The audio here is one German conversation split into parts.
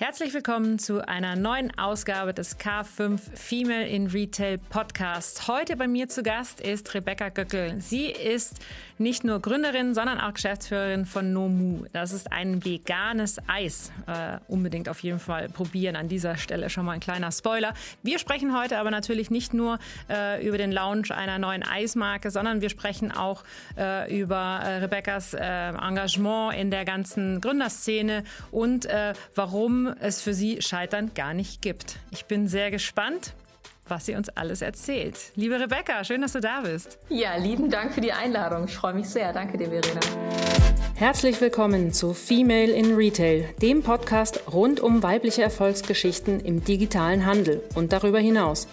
Herzlich willkommen zu einer neuen Ausgabe des K5 Female in Retail Podcasts. Heute bei mir zu Gast ist Rebecca Göckel. Sie ist nicht nur Gründerin, sondern auch Geschäftsführerin von Nomu. Das ist ein veganes Eis. Äh, unbedingt auf jeden Fall probieren. An dieser Stelle schon mal ein kleiner Spoiler. Wir sprechen heute aber natürlich nicht nur äh, über den Launch einer neuen Eismarke, sondern wir sprechen auch äh, über äh, Rebeccas äh, Engagement in der ganzen Gründerszene und äh, warum es für sie Scheitern gar nicht gibt. Ich bin sehr gespannt, was sie uns alles erzählt. Liebe Rebecca, schön, dass du da bist. Ja, lieben Dank für die Einladung. Ich freue mich sehr. Danke dir, Verena. Herzlich willkommen zu Female in Retail, dem Podcast rund um weibliche Erfolgsgeschichten im digitalen Handel und darüber hinaus.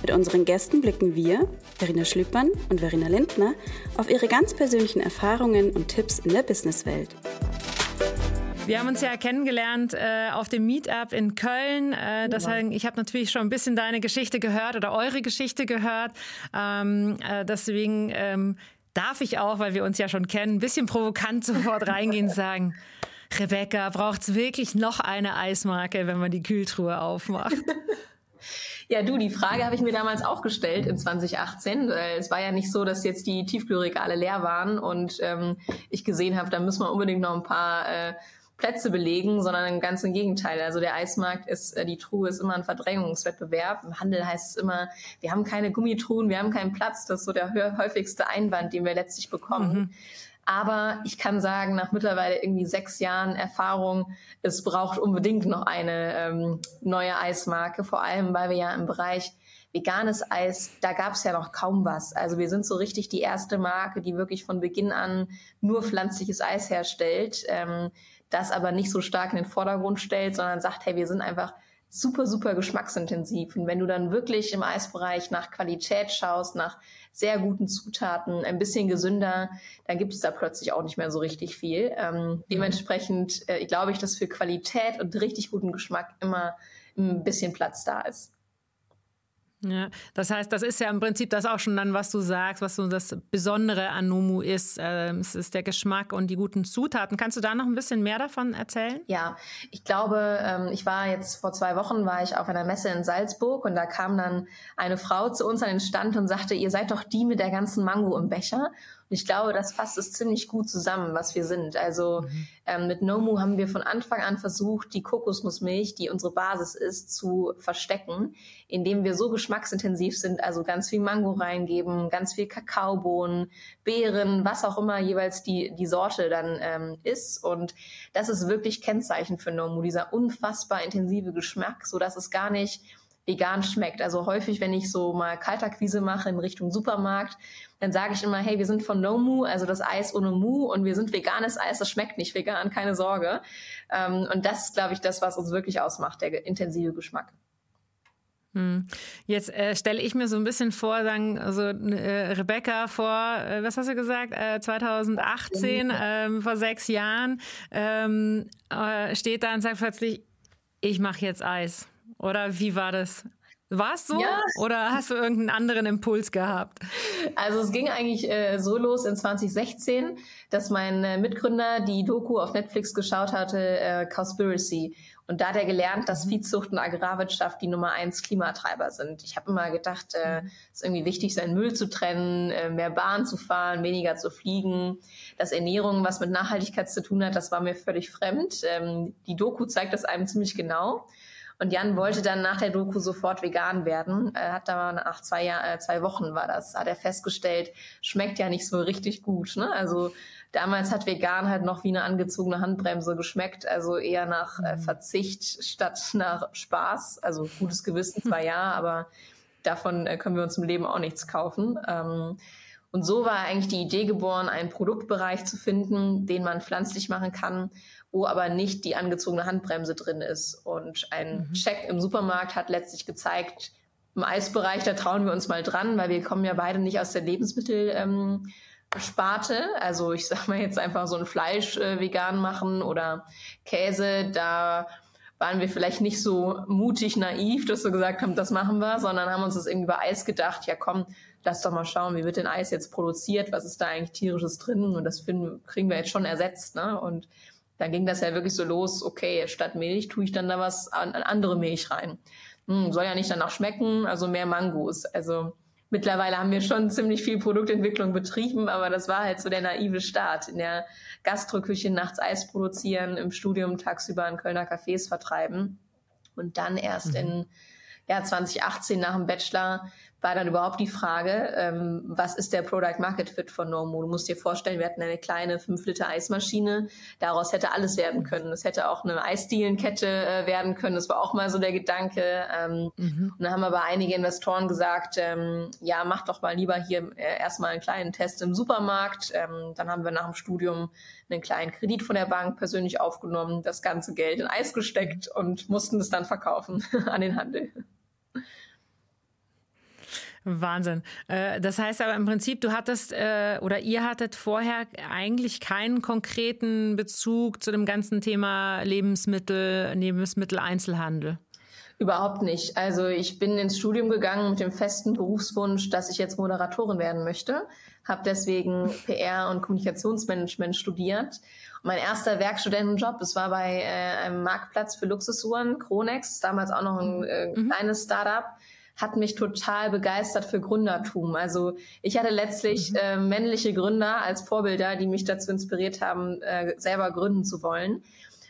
Mit unseren Gästen blicken wir, Verena Schlüppmann und Verena Lindner, auf ihre ganz persönlichen Erfahrungen und Tipps in der Businesswelt. Wir haben uns ja kennengelernt äh, auf dem Meetup in Köln. Äh, deswegen, ich habe natürlich schon ein bisschen deine Geschichte gehört oder eure Geschichte gehört. Ähm, äh, deswegen ähm, darf ich auch, weil wir uns ja schon kennen, ein bisschen provokant sofort reingehen und sagen, Rebecca, braucht es wirklich noch eine Eismarke, wenn man die Kühltruhe aufmacht? Ja, du, die Frage habe ich mir damals auch gestellt in 2018. Es war ja nicht so, dass jetzt die Tiefkühlregale leer waren und ähm, ich gesehen habe, da müssen wir unbedingt noch ein paar äh, Plätze belegen, sondern im ganzen Gegenteil. Also der Eismarkt ist, äh, die Truhe ist immer ein Verdrängungswettbewerb. Im Handel heißt es immer, wir haben keine Gummitruhen, wir haben keinen Platz. Das ist so der häufigste Einwand, den wir letztlich bekommen. Mhm. Aber ich kann sagen, nach mittlerweile irgendwie sechs Jahren Erfahrung, es braucht unbedingt noch eine ähm, neue Eismarke, vor allem weil wir ja im Bereich veganes Eis, da gab es ja noch kaum was. Also wir sind so richtig die erste Marke, die wirklich von Beginn an nur pflanzliches Eis herstellt. Ähm, das aber nicht so stark in den Vordergrund stellt, sondern sagt, hey, wir sind einfach super, super geschmacksintensiv. Und wenn du dann wirklich im Eisbereich nach Qualität schaust, nach sehr guten Zutaten, ein bisschen gesünder, dann gibt es da plötzlich auch nicht mehr so richtig viel. Ähm, dementsprechend äh, glaube ich, dass für Qualität und richtig guten Geschmack immer ein bisschen Platz da ist. Ja, das heißt, das ist ja im Prinzip das auch schon dann, was du sagst, was so das Besondere an Nomu ist. Ähm, es ist der Geschmack und die guten Zutaten. Kannst du da noch ein bisschen mehr davon erzählen? Ja, ich glaube, ähm, ich war jetzt vor zwei Wochen war ich auf einer Messe in Salzburg und da kam dann eine Frau zu uns an den Stand und sagte, ihr seid doch die mit der ganzen Mango im Becher. Und ich glaube, das fasst es ziemlich gut zusammen, was wir sind. Also mhm. ähm, mit Nomu haben wir von Anfang an versucht, die Kokosnussmilch, die unsere Basis ist, zu verstecken, indem wir so geschmacksintensiv sind, also ganz viel Mango reingeben, ganz viel Kakaobohnen, Beeren, was auch immer jeweils die, die Sorte dann ähm, ist. Und das ist wirklich Kennzeichen für Nomu, dieser unfassbar intensive Geschmack, so dass es gar nicht vegan schmeckt. Also häufig, wenn ich so mal Kaltakquise mache in Richtung Supermarkt, dann sage ich immer, hey, wir sind von No Mu, also das Eis ohne Mu und wir sind veganes Eis, das schmeckt nicht vegan, keine Sorge. Ähm, und das ist, glaube ich, das, was uns wirklich ausmacht, der intensive Geschmack. Hm. Jetzt äh, stelle ich mir so ein bisschen vor, sagen, also äh, Rebecca vor, äh, was hast du gesagt, äh, 2018, ähm, vor sechs Jahren, ähm, äh, steht da und sagt plötzlich, ich mache jetzt Eis. Oder wie war das? War es so ja. oder hast du irgendeinen anderen Impuls gehabt? Also es ging eigentlich äh, so los in 2016, dass mein äh, Mitgründer die Doku auf Netflix geschaut hatte, äh, Cowspiracy. Und da hat er gelernt, dass mhm. Viehzucht und Agrarwirtschaft die Nummer eins Klimatreiber sind. Ich habe immer gedacht, äh, mhm. es ist irgendwie wichtig, seinen Müll zu trennen, äh, mehr Bahn zu fahren, weniger zu fliegen. Dass Ernährung was mit Nachhaltigkeit zu tun hat, das war mir völlig fremd. Ähm, die Doku zeigt das einem ziemlich genau. Und Jan wollte dann nach der Doku sofort vegan werden. Er hat aber nach zwei, Jahr, äh, zwei Wochen war das, hat er festgestellt, schmeckt ja nicht so richtig gut. Ne? Also damals hat vegan halt noch wie eine angezogene Handbremse geschmeckt, also eher nach äh, mhm. Verzicht statt nach Spaß. Also gutes Gewissen zwar ja, aber davon äh, können wir uns im Leben auch nichts kaufen. Ähm, und so war eigentlich die Idee geboren, einen Produktbereich zu finden, den man pflanzlich machen kann, wo aber nicht die angezogene Handbremse drin ist. Und ein mhm. Check im Supermarkt hat letztlich gezeigt, im Eisbereich, da trauen wir uns mal dran, weil wir kommen ja beide nicht aus der Lebensmittelsparte. Ähm, also ich sag mal jetzt einfach so ein Fleisch äh, vegan machen oder Käse, da waren wir vielleicht nicht so mutig naiv, dass wir gesagt haben, das machen wir, sondern haben uns das irgendwie bei Eis gedacht, ja komm, lass doch mal schauen, wie wird denn Eis jetzt produziert, was ist da eigentlich tierisches drin und das finden, kriegen wir jetzt schon ersetzt. Ne? Und dann ging das ja wirklich so los, okay, statt Milch tue ich dann da was an, an andere Milch rein. Hm, soll ja nicht danach schmecken, also mehr Mangos. Also mittlerweile haben wir schon ziemlich viel Produktentwicklung betrieben, aber das war halt so der naive Start. In der Gastroküche nachts Eis produzieren, im Studium tagsüber in Kölner Cafés vertreiben und dann erst mhm. in ja, 2018 nach dem Bachelor war dann überhaupt die Frage, ähm, was ist der Product Market Fit von Normo? Du musst dir vorstellen, wir hatten eine kleine 5 Liter Eismaschine. Daraus hätte alles werden können. Es hätte auch eine Eisdielenkette äh, werden können. Das war auch mal so der Gedanke. Ähm, mhm. Und dann haben aber einige Investoren gesagt, ähm, ja, mach doch mal lieber hier äh, erstmal einen kleinen Test im Supermarkt. Ähm, dann haben wir nach dem Studium einen kleinen Kredit von der Bank persönlich aufgenommen, das ganze Geld in Eis gesteckt und mussten es dann verkaufen an den Handel. Wahnsinn. Äh, das heißt aber im Prinzip, du hattest äh, oder ihr hattet vorher eigentlich keinen konkreten Bezug zu dem ganzen Thema Lebensmittel, Lebensmitteleinzelhandel. Überhaupt nicht. Also ich bin ins Studium gegangen mit dem festen Berufswunsch, dass ich jetzt Moderatorin werden möchte, habe deswegen PR und Kommunikationsmanagement studiert. Und mein erster Werkstudentenjob, das war bei äh, einem Marktplatz für Luxusuhren, Kronex, damals auch noch ein äh, mhm. kleines Startup hat mich total begeistert für Gründertum. Also ich hatte letztlich mhm. äh, männliche Gründer als Vorbilder, die mich dazu inspiriert haben, äh, selber gründen zu wollen.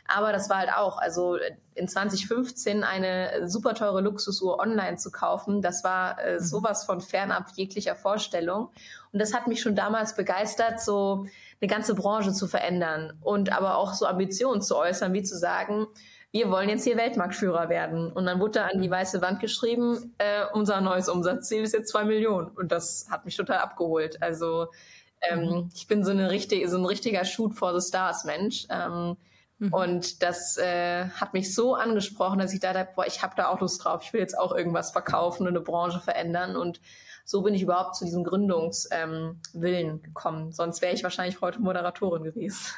Aber das war halt auch, also in 2015 eine super teure Luxusuhr online zu kaufen, das war äh, mhm. sowas von fernab jeglicher Vorstellung. Und das hat mich schon damals begeistert, so eine ganze Branche zu verändern und aber auch so Ambitionen zu äußern, wie zu sagen, wir wollen jetzt hier Weltmarktführer werden. Und dann wurde da an die weiße Wand geschrieben, äh, unser neues Umsatzziel ist jetzt zwei Millionen. Und das hat mich total abgeholt. Also ähm, mhm. ich bin so, eine richtige, so ein richtiger Shoot for the Stars Mensch. Ähm, mhm. Und das äh, hat mich so angesprochen, dass ich da dachte, boah, ich habe da auch Lust drauf. Ich will jetzt auch irgendwas verkaufen und eine Branche verändern. Und so bin ich überhaupt zu diesem Gründungswillen ähm, gekommen. Sonst wäre ich wahrscheinlich heute Moderatorin gewesen.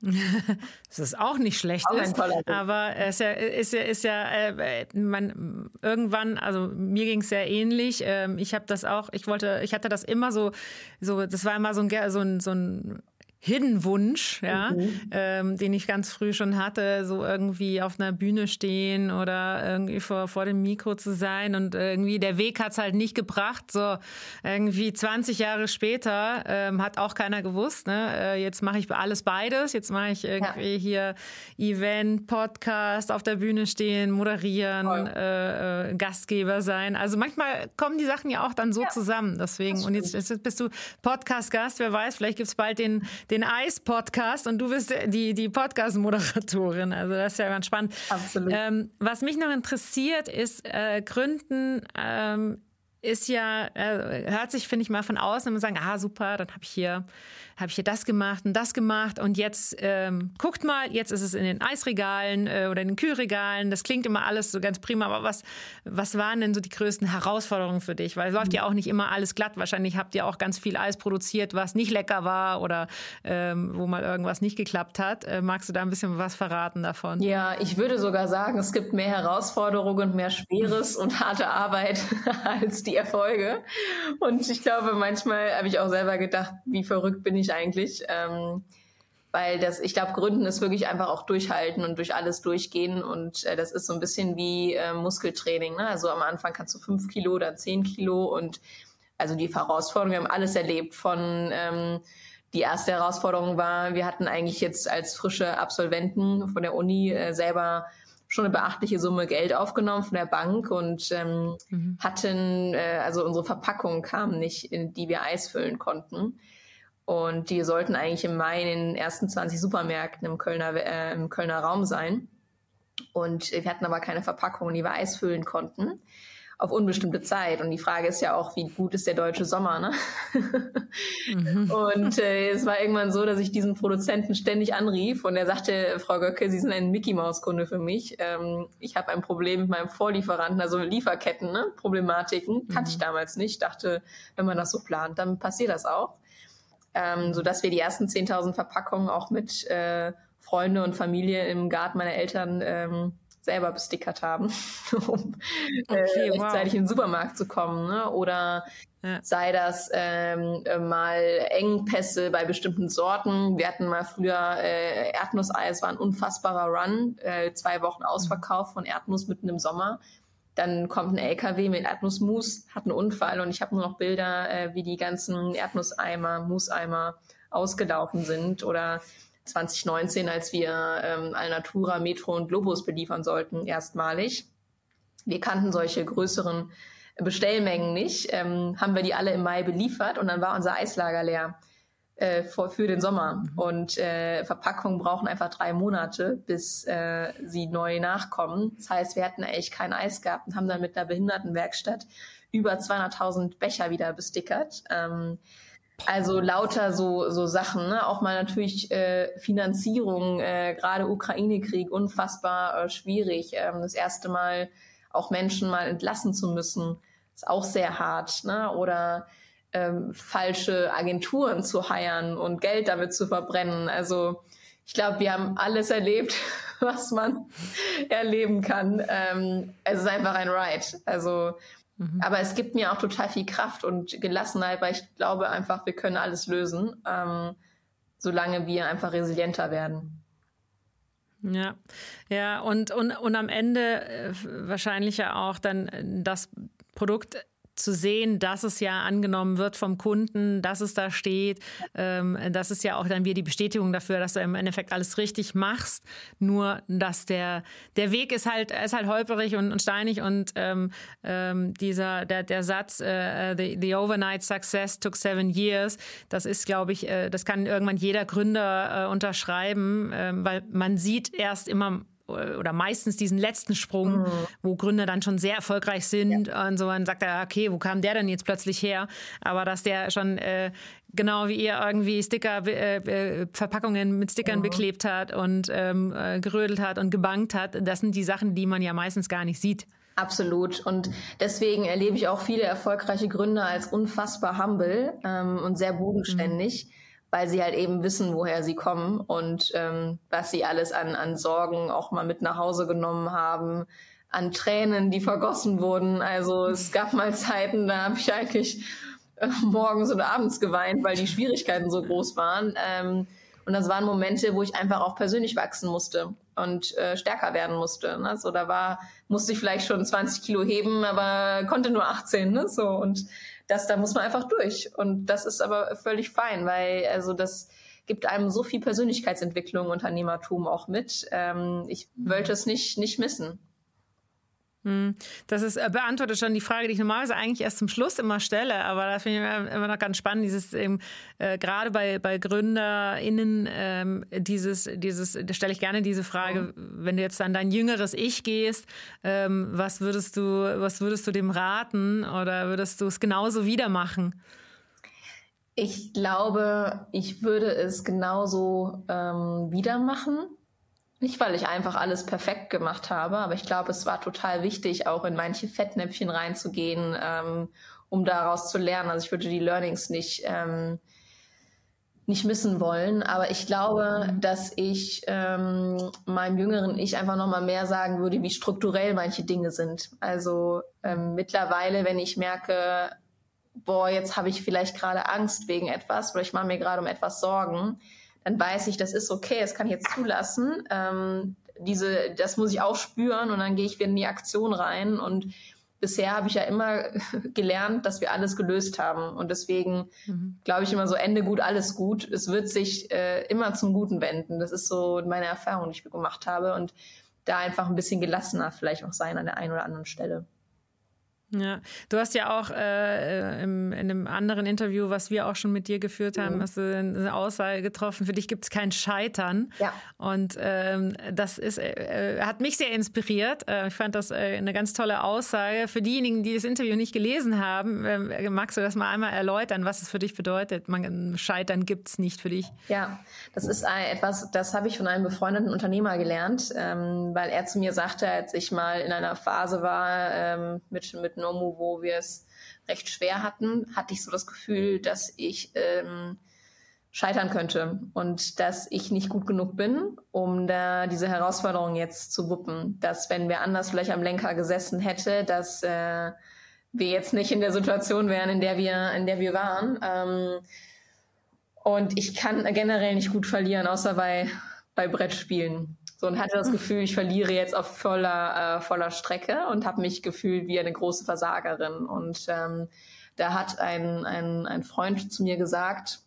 Das ist auch nicht schlecht, auch ist, aber es ist ja, ist ja, ist ja äh, man irgendwann, also mir ging es sehr ähnlich. Ähm, ich habe das auch, ich wollte, ich hatte das immer so, so, das war immer so ein, so ein, so ein Hidden Wunsch, ja, mhm. ähm, den ich ganz früh schon hatte, so irgendwie auf einer Bühne stehen oder irgendwie vor, vor dem Mikro zu sein und irgendwie der Weg hat's halt nicht gebracht. So irgendwie 20 Jahre später ähm, hat auch keiner gewusst. Ne? Äh, jetzt mache ich alles beides. Jetzt mache ich irgendwie ja. hier Event, Podcast, auf der Bühne stehen, moderieren, äh, äh, Gastgeber sein. Also manchmal kommen die Sachen ja auch dann so ja. zusammen. Deswegen und jetzt, jetzt bist du Podcast-Gast. Wer weiß, vielleicht gibt's bald den den Eis-Podcast und du bist die, die Podcast-Moderatorin. Also das ist ja ganz spannend. Absolut. Ähm, was mich noch interessiert, ist äh, Gründen ähm, ist ja, äh, hört sich, finde ich mal, von außen und sagen, ah, super, dann habe ich hier habe ich hier das gemacht und das gemacht und jetzt ähm, guckt mal, jetzt ist es in den Eisregalen äh, oder in den Kühlregalen. Das klingt immer alles so ganz prima, aber was, was waren denn so die größten Herausforderungen für dich? Weil es läuft ja auch nicht immer alles glatt. Wahrscheinlich habt ihr auch ganz viel Eis produziert, was nicht lecker war oder ähm, wo mal irgendwas nicht geklappt hat. Äh, magst du da ein bisschen was verraten davon? Ja, ich würde sogar sagen, es gibt mehr Herausforderungen und mehr Schweres und harte Arbeit als die Erfolge. Und ich glaube, manchmal habe ich auch selber gedacht, wie verrückt bin ich ich eigentlich. Ähm, weil das, ich glaube, Gründen ist wirklich einfach auch durchhalten und durch alles durchgehen. Und äh, das ist so ein bisschen wie äh, Muskeltraining. Ne? Also am Anfang kannst du fünf Kilo oder zehn Kilo und also die Herausforderungen, wir haben alles erlebt von ähm, die erste Herausforderung war, wir hatten eigentlich jetzt als frische Absolventen von der Uni äh, selber schon eine beachtliche Summe Geld aufgenommen von der Bank und ähm, mhm. hatten, äh, also unsere Verpackung kam nicht, in die wir Eis füllen konnten. Und die sollten eigentlich im Mai in den ersten 20 Supermärkten im Kölner, äh, im Kölner Raum sein. Und wir hatten aber keine Verpackungen, die wir Eis füllen konnten auf unbestimmte Zeit. Und die Frage ist ja auch, wie gut ist der deutsche Sommer, ne? Mhm. Und äh, es war irgendwann so, dass ich diesen Produzenten ständig anrief und er sagte, Frau Göcke, Sie sind ein Mickey-Maus-Kunde für mich. Ähm, ich habe ein Problem mit meinem Vorlieferanten, also Lieferketten, ne? Problematiken. Mhm. Kannte ich damals nicht. Dachte, wenn man das so plant, dann passiert das auch ähm, sodass wir die ersten 10.000 Verpackungen auch mit äh, Freunde und Familie im Garten meiner Eltern ähm, selber bestickert haben, um äh, okay, äh, rechtzeitig wow. in den Supermarkt zu kommen. Ne? Oder Ja. Sei das ähm, mal Engpässe bei bestimmten Sorten. Wir hatten mal früher äh, Erdnusseis, war ein unfassbarer Run, äh, zwei Wochen Ausverkauf von Erdnuss mitten im Sommer. Dann kommt ein LKW mit Erdnussmus, hat einen Unfall und ich habe nur noch Bilder, äh, wie die ganzen Erdnusseimer, Mooseimer ausgelaufen sind. Oder 2019, als wir ähm, Alnatura, Metro und Globus beliefern sollten, erstmalig. Wir kannten solche größeren Bestellmengen nicht, ähm, haben wir die alle im Mai beliefert und dann war unser Eislager leer äh, für, für den Sommer. Mhm. Und äh, Verpackungen brauchen einfach drei Monate, bis äh, sie neu nachkommen. Das heißt, wir hatten eigentlich kein Eis gehabt und haben dann mit einer Behindertenwerkstatt über 200.000 Becher wieder bestickert. Ähm, also lauter so, so Sachen, ne? auch mal natürlich äh, Finanzierung, äh, gerade Ukraine-Krieg, unfassbar äh, schwierig. Ähm, das erste Mal auch Menschen mal entlassen zu müssen, ist auch sehr hart. Ne? Oder ähm, falsche Agenturen zu heiern und Geld damit zu verbrennen. Also ich glaube, wir haben alles erlebt, was man erleben kann. Ähm, es ist einfach ein Ride. Also Mhm. Aber es gibt mir auch total viel Kraft und Gelassenheit, weil ich glaube einfach, wir können alles lösen, ähm, solange wir einfach resilienter werden. Ja, ja, und, und, und am Ende äh, wahrscheinlich ja auch dann das Produkt zu sehen, dass es ja angenommen wird vom Kunden, dass es da steht. Ähm, das ist ja auch dann wieder die Bestätigung dafür, dass du im Endeffekt alles richtig machst. Nur, dass der, der Weg ist halt, ist halt holperig und, und steinig und ähm, ähm, dieser, der, der Satz, äh, the, the overnight success took seven years, das ist, glaube ich, äh, das kann irgendwann jeder Gründer äh, unterschreiben, äh, weil man sieht erst immer oder meistens diesen letzten Sprung, mhm. wo Gründer dann schon sehr erfolgreich sind ja. und so, dann sagt er, okay, wo kam der denn jetzt plötzlich her? Aber dass der schon äh, genau wie ihr irgendwie Sticker, äh, äh, Verpackungen mit Stickern mhm. beklebt hat und ähm, äh, gerödelt hat und gebankt hat, das sind die Sachen, die man ja meistens gar nicht sieht. Absolut. Und deswegen erlebe ich auch viele erfolgreiche Gründer als unfassbar humble ähm, und sehr bodenständig. Mhm weil sie halt eben wissen, woher sie kommen und ähm, was sie alles an, an Sorgen auch mal mit nach Hause genommen haben, an Tränen, die vergossen wurden. Also es gab mal Zeiten, da habe ich eigentlich äh, morgens oder abends geweint, weil die Schwierigkeiten so groß waren. Ähm, und das waren Momente, wo ich einfach auch persönlich wachsen musste und äh, stärker werden musste. Ne? So, da war, musste ich vielleicht schon 20 Kilo heben, aber konnte nur 18. Ne? So, und das, da muss man einfach durch. Und das ist aber völlig fein, weil also das gibt einem so viel Persönlichkeitsentwicklung, Unternehmertum auch mit. Ähm, ich wollte es nicht, nicht missen. Hm. Das ist äh, beantwortet schon die Frage, die ich normalerweise eigentlich erst zum Schluss immer stelle, aber da finde ich immer noch ganz spannend, dieses eben, äh, gerade bei, bei GründerInnen, ähm, dieses, dieses, da stelle ich gerne diese Frage, wenn du jetzt an dein jüngeres Ich gehst, ähm, was würdest du, was würdest du dem raten oder würdest du es genauso wieder machen? Ich glaube, ich würde es genauso ähm, wieder machen nicht, weil ich einfach alles perfekt gemacht habe, aber ich glaube, es war total wichtig, auch in manche Fettnäpfchen reinzugehen, ähm, um daraus zu lernen. Also ich würde die Learnings nicht, ähm, nicht missen wollen. Aber ich glaube, mhm. dass ich ähm, meinem jüngeren Ich einfach nochmal mehr sagen würde, wie strukturell manche Dinge sind. Also ähm, mittlerweile, wenn ich merke, boah, jetzt habe ich vielleicht gerade Angst wegen etwas oder ich mache mir gerade um etwas Sorgen, dann weiß ich, das ist okay, das kann ich jetzt zulassen. Ähm, diese, das muss ich auch spüren und dann gehe ich wieder in die Aktion rein. Und bisher habe ich ja immer gelernt, dass wir alles gelöst haben. Und deswegen mhm. glaube ich immer so, Ende gut, alles gut. Es wird sich äh, immer zum Guten wenden. Das ist so meine Erfahrung, die ich gemacht habe. Und da einfach ein bisschen gelassener vielleicht auch sein an der einen oder anderen Stelle. Ja, du hast ja auch äh, im, in einem anderen Interview, was wir auch schon mit dir geführt haben, mhm. hast du eine Aussage getroffen, für dich gibt es kein Scheitern. Ja. Und ähm, das ist, äh, hat mich sehr inspiriert. Äh, ich fand das äh, eine ganz tolle Aussage. Für diejenigen, die das Interview nicht gelesen haben, äh, magst du das mal einmal erläutern, was es für dich bedeutet? Man, Scheitern gibt es nicht für dich. Ja, das ist etwas, das habe ich von einem befreundeten Unternehmer gelernt, ähm, weil er zu mir sagte, als ich mal in einer Phase war ähm, mit, mit Nomu, wo wir es recht schwer hatten, hatte ich so das Gefühl, dass ich ähm, scheitern könnte und dass ich nicht gut genug bin, um da diese Herausforderung jetzt zu wuppen. Dass wenn wer anders vielleicht am Lenker gesessen hätte, dass äh, wir jetzt nicht in der Situation wären, in der wir, in der wir waren. Ähm, und ich kann generell nicht gut verlieren, außer bei, bei Brettspielen. So und hatte das Gefühl, ich verliere jetzt auf voller, äh, voller Strecke und habe mich gefühlt wie eine große Versagerin. Und ähm, da hat ein, ein, ein Freund zu mir gesagt,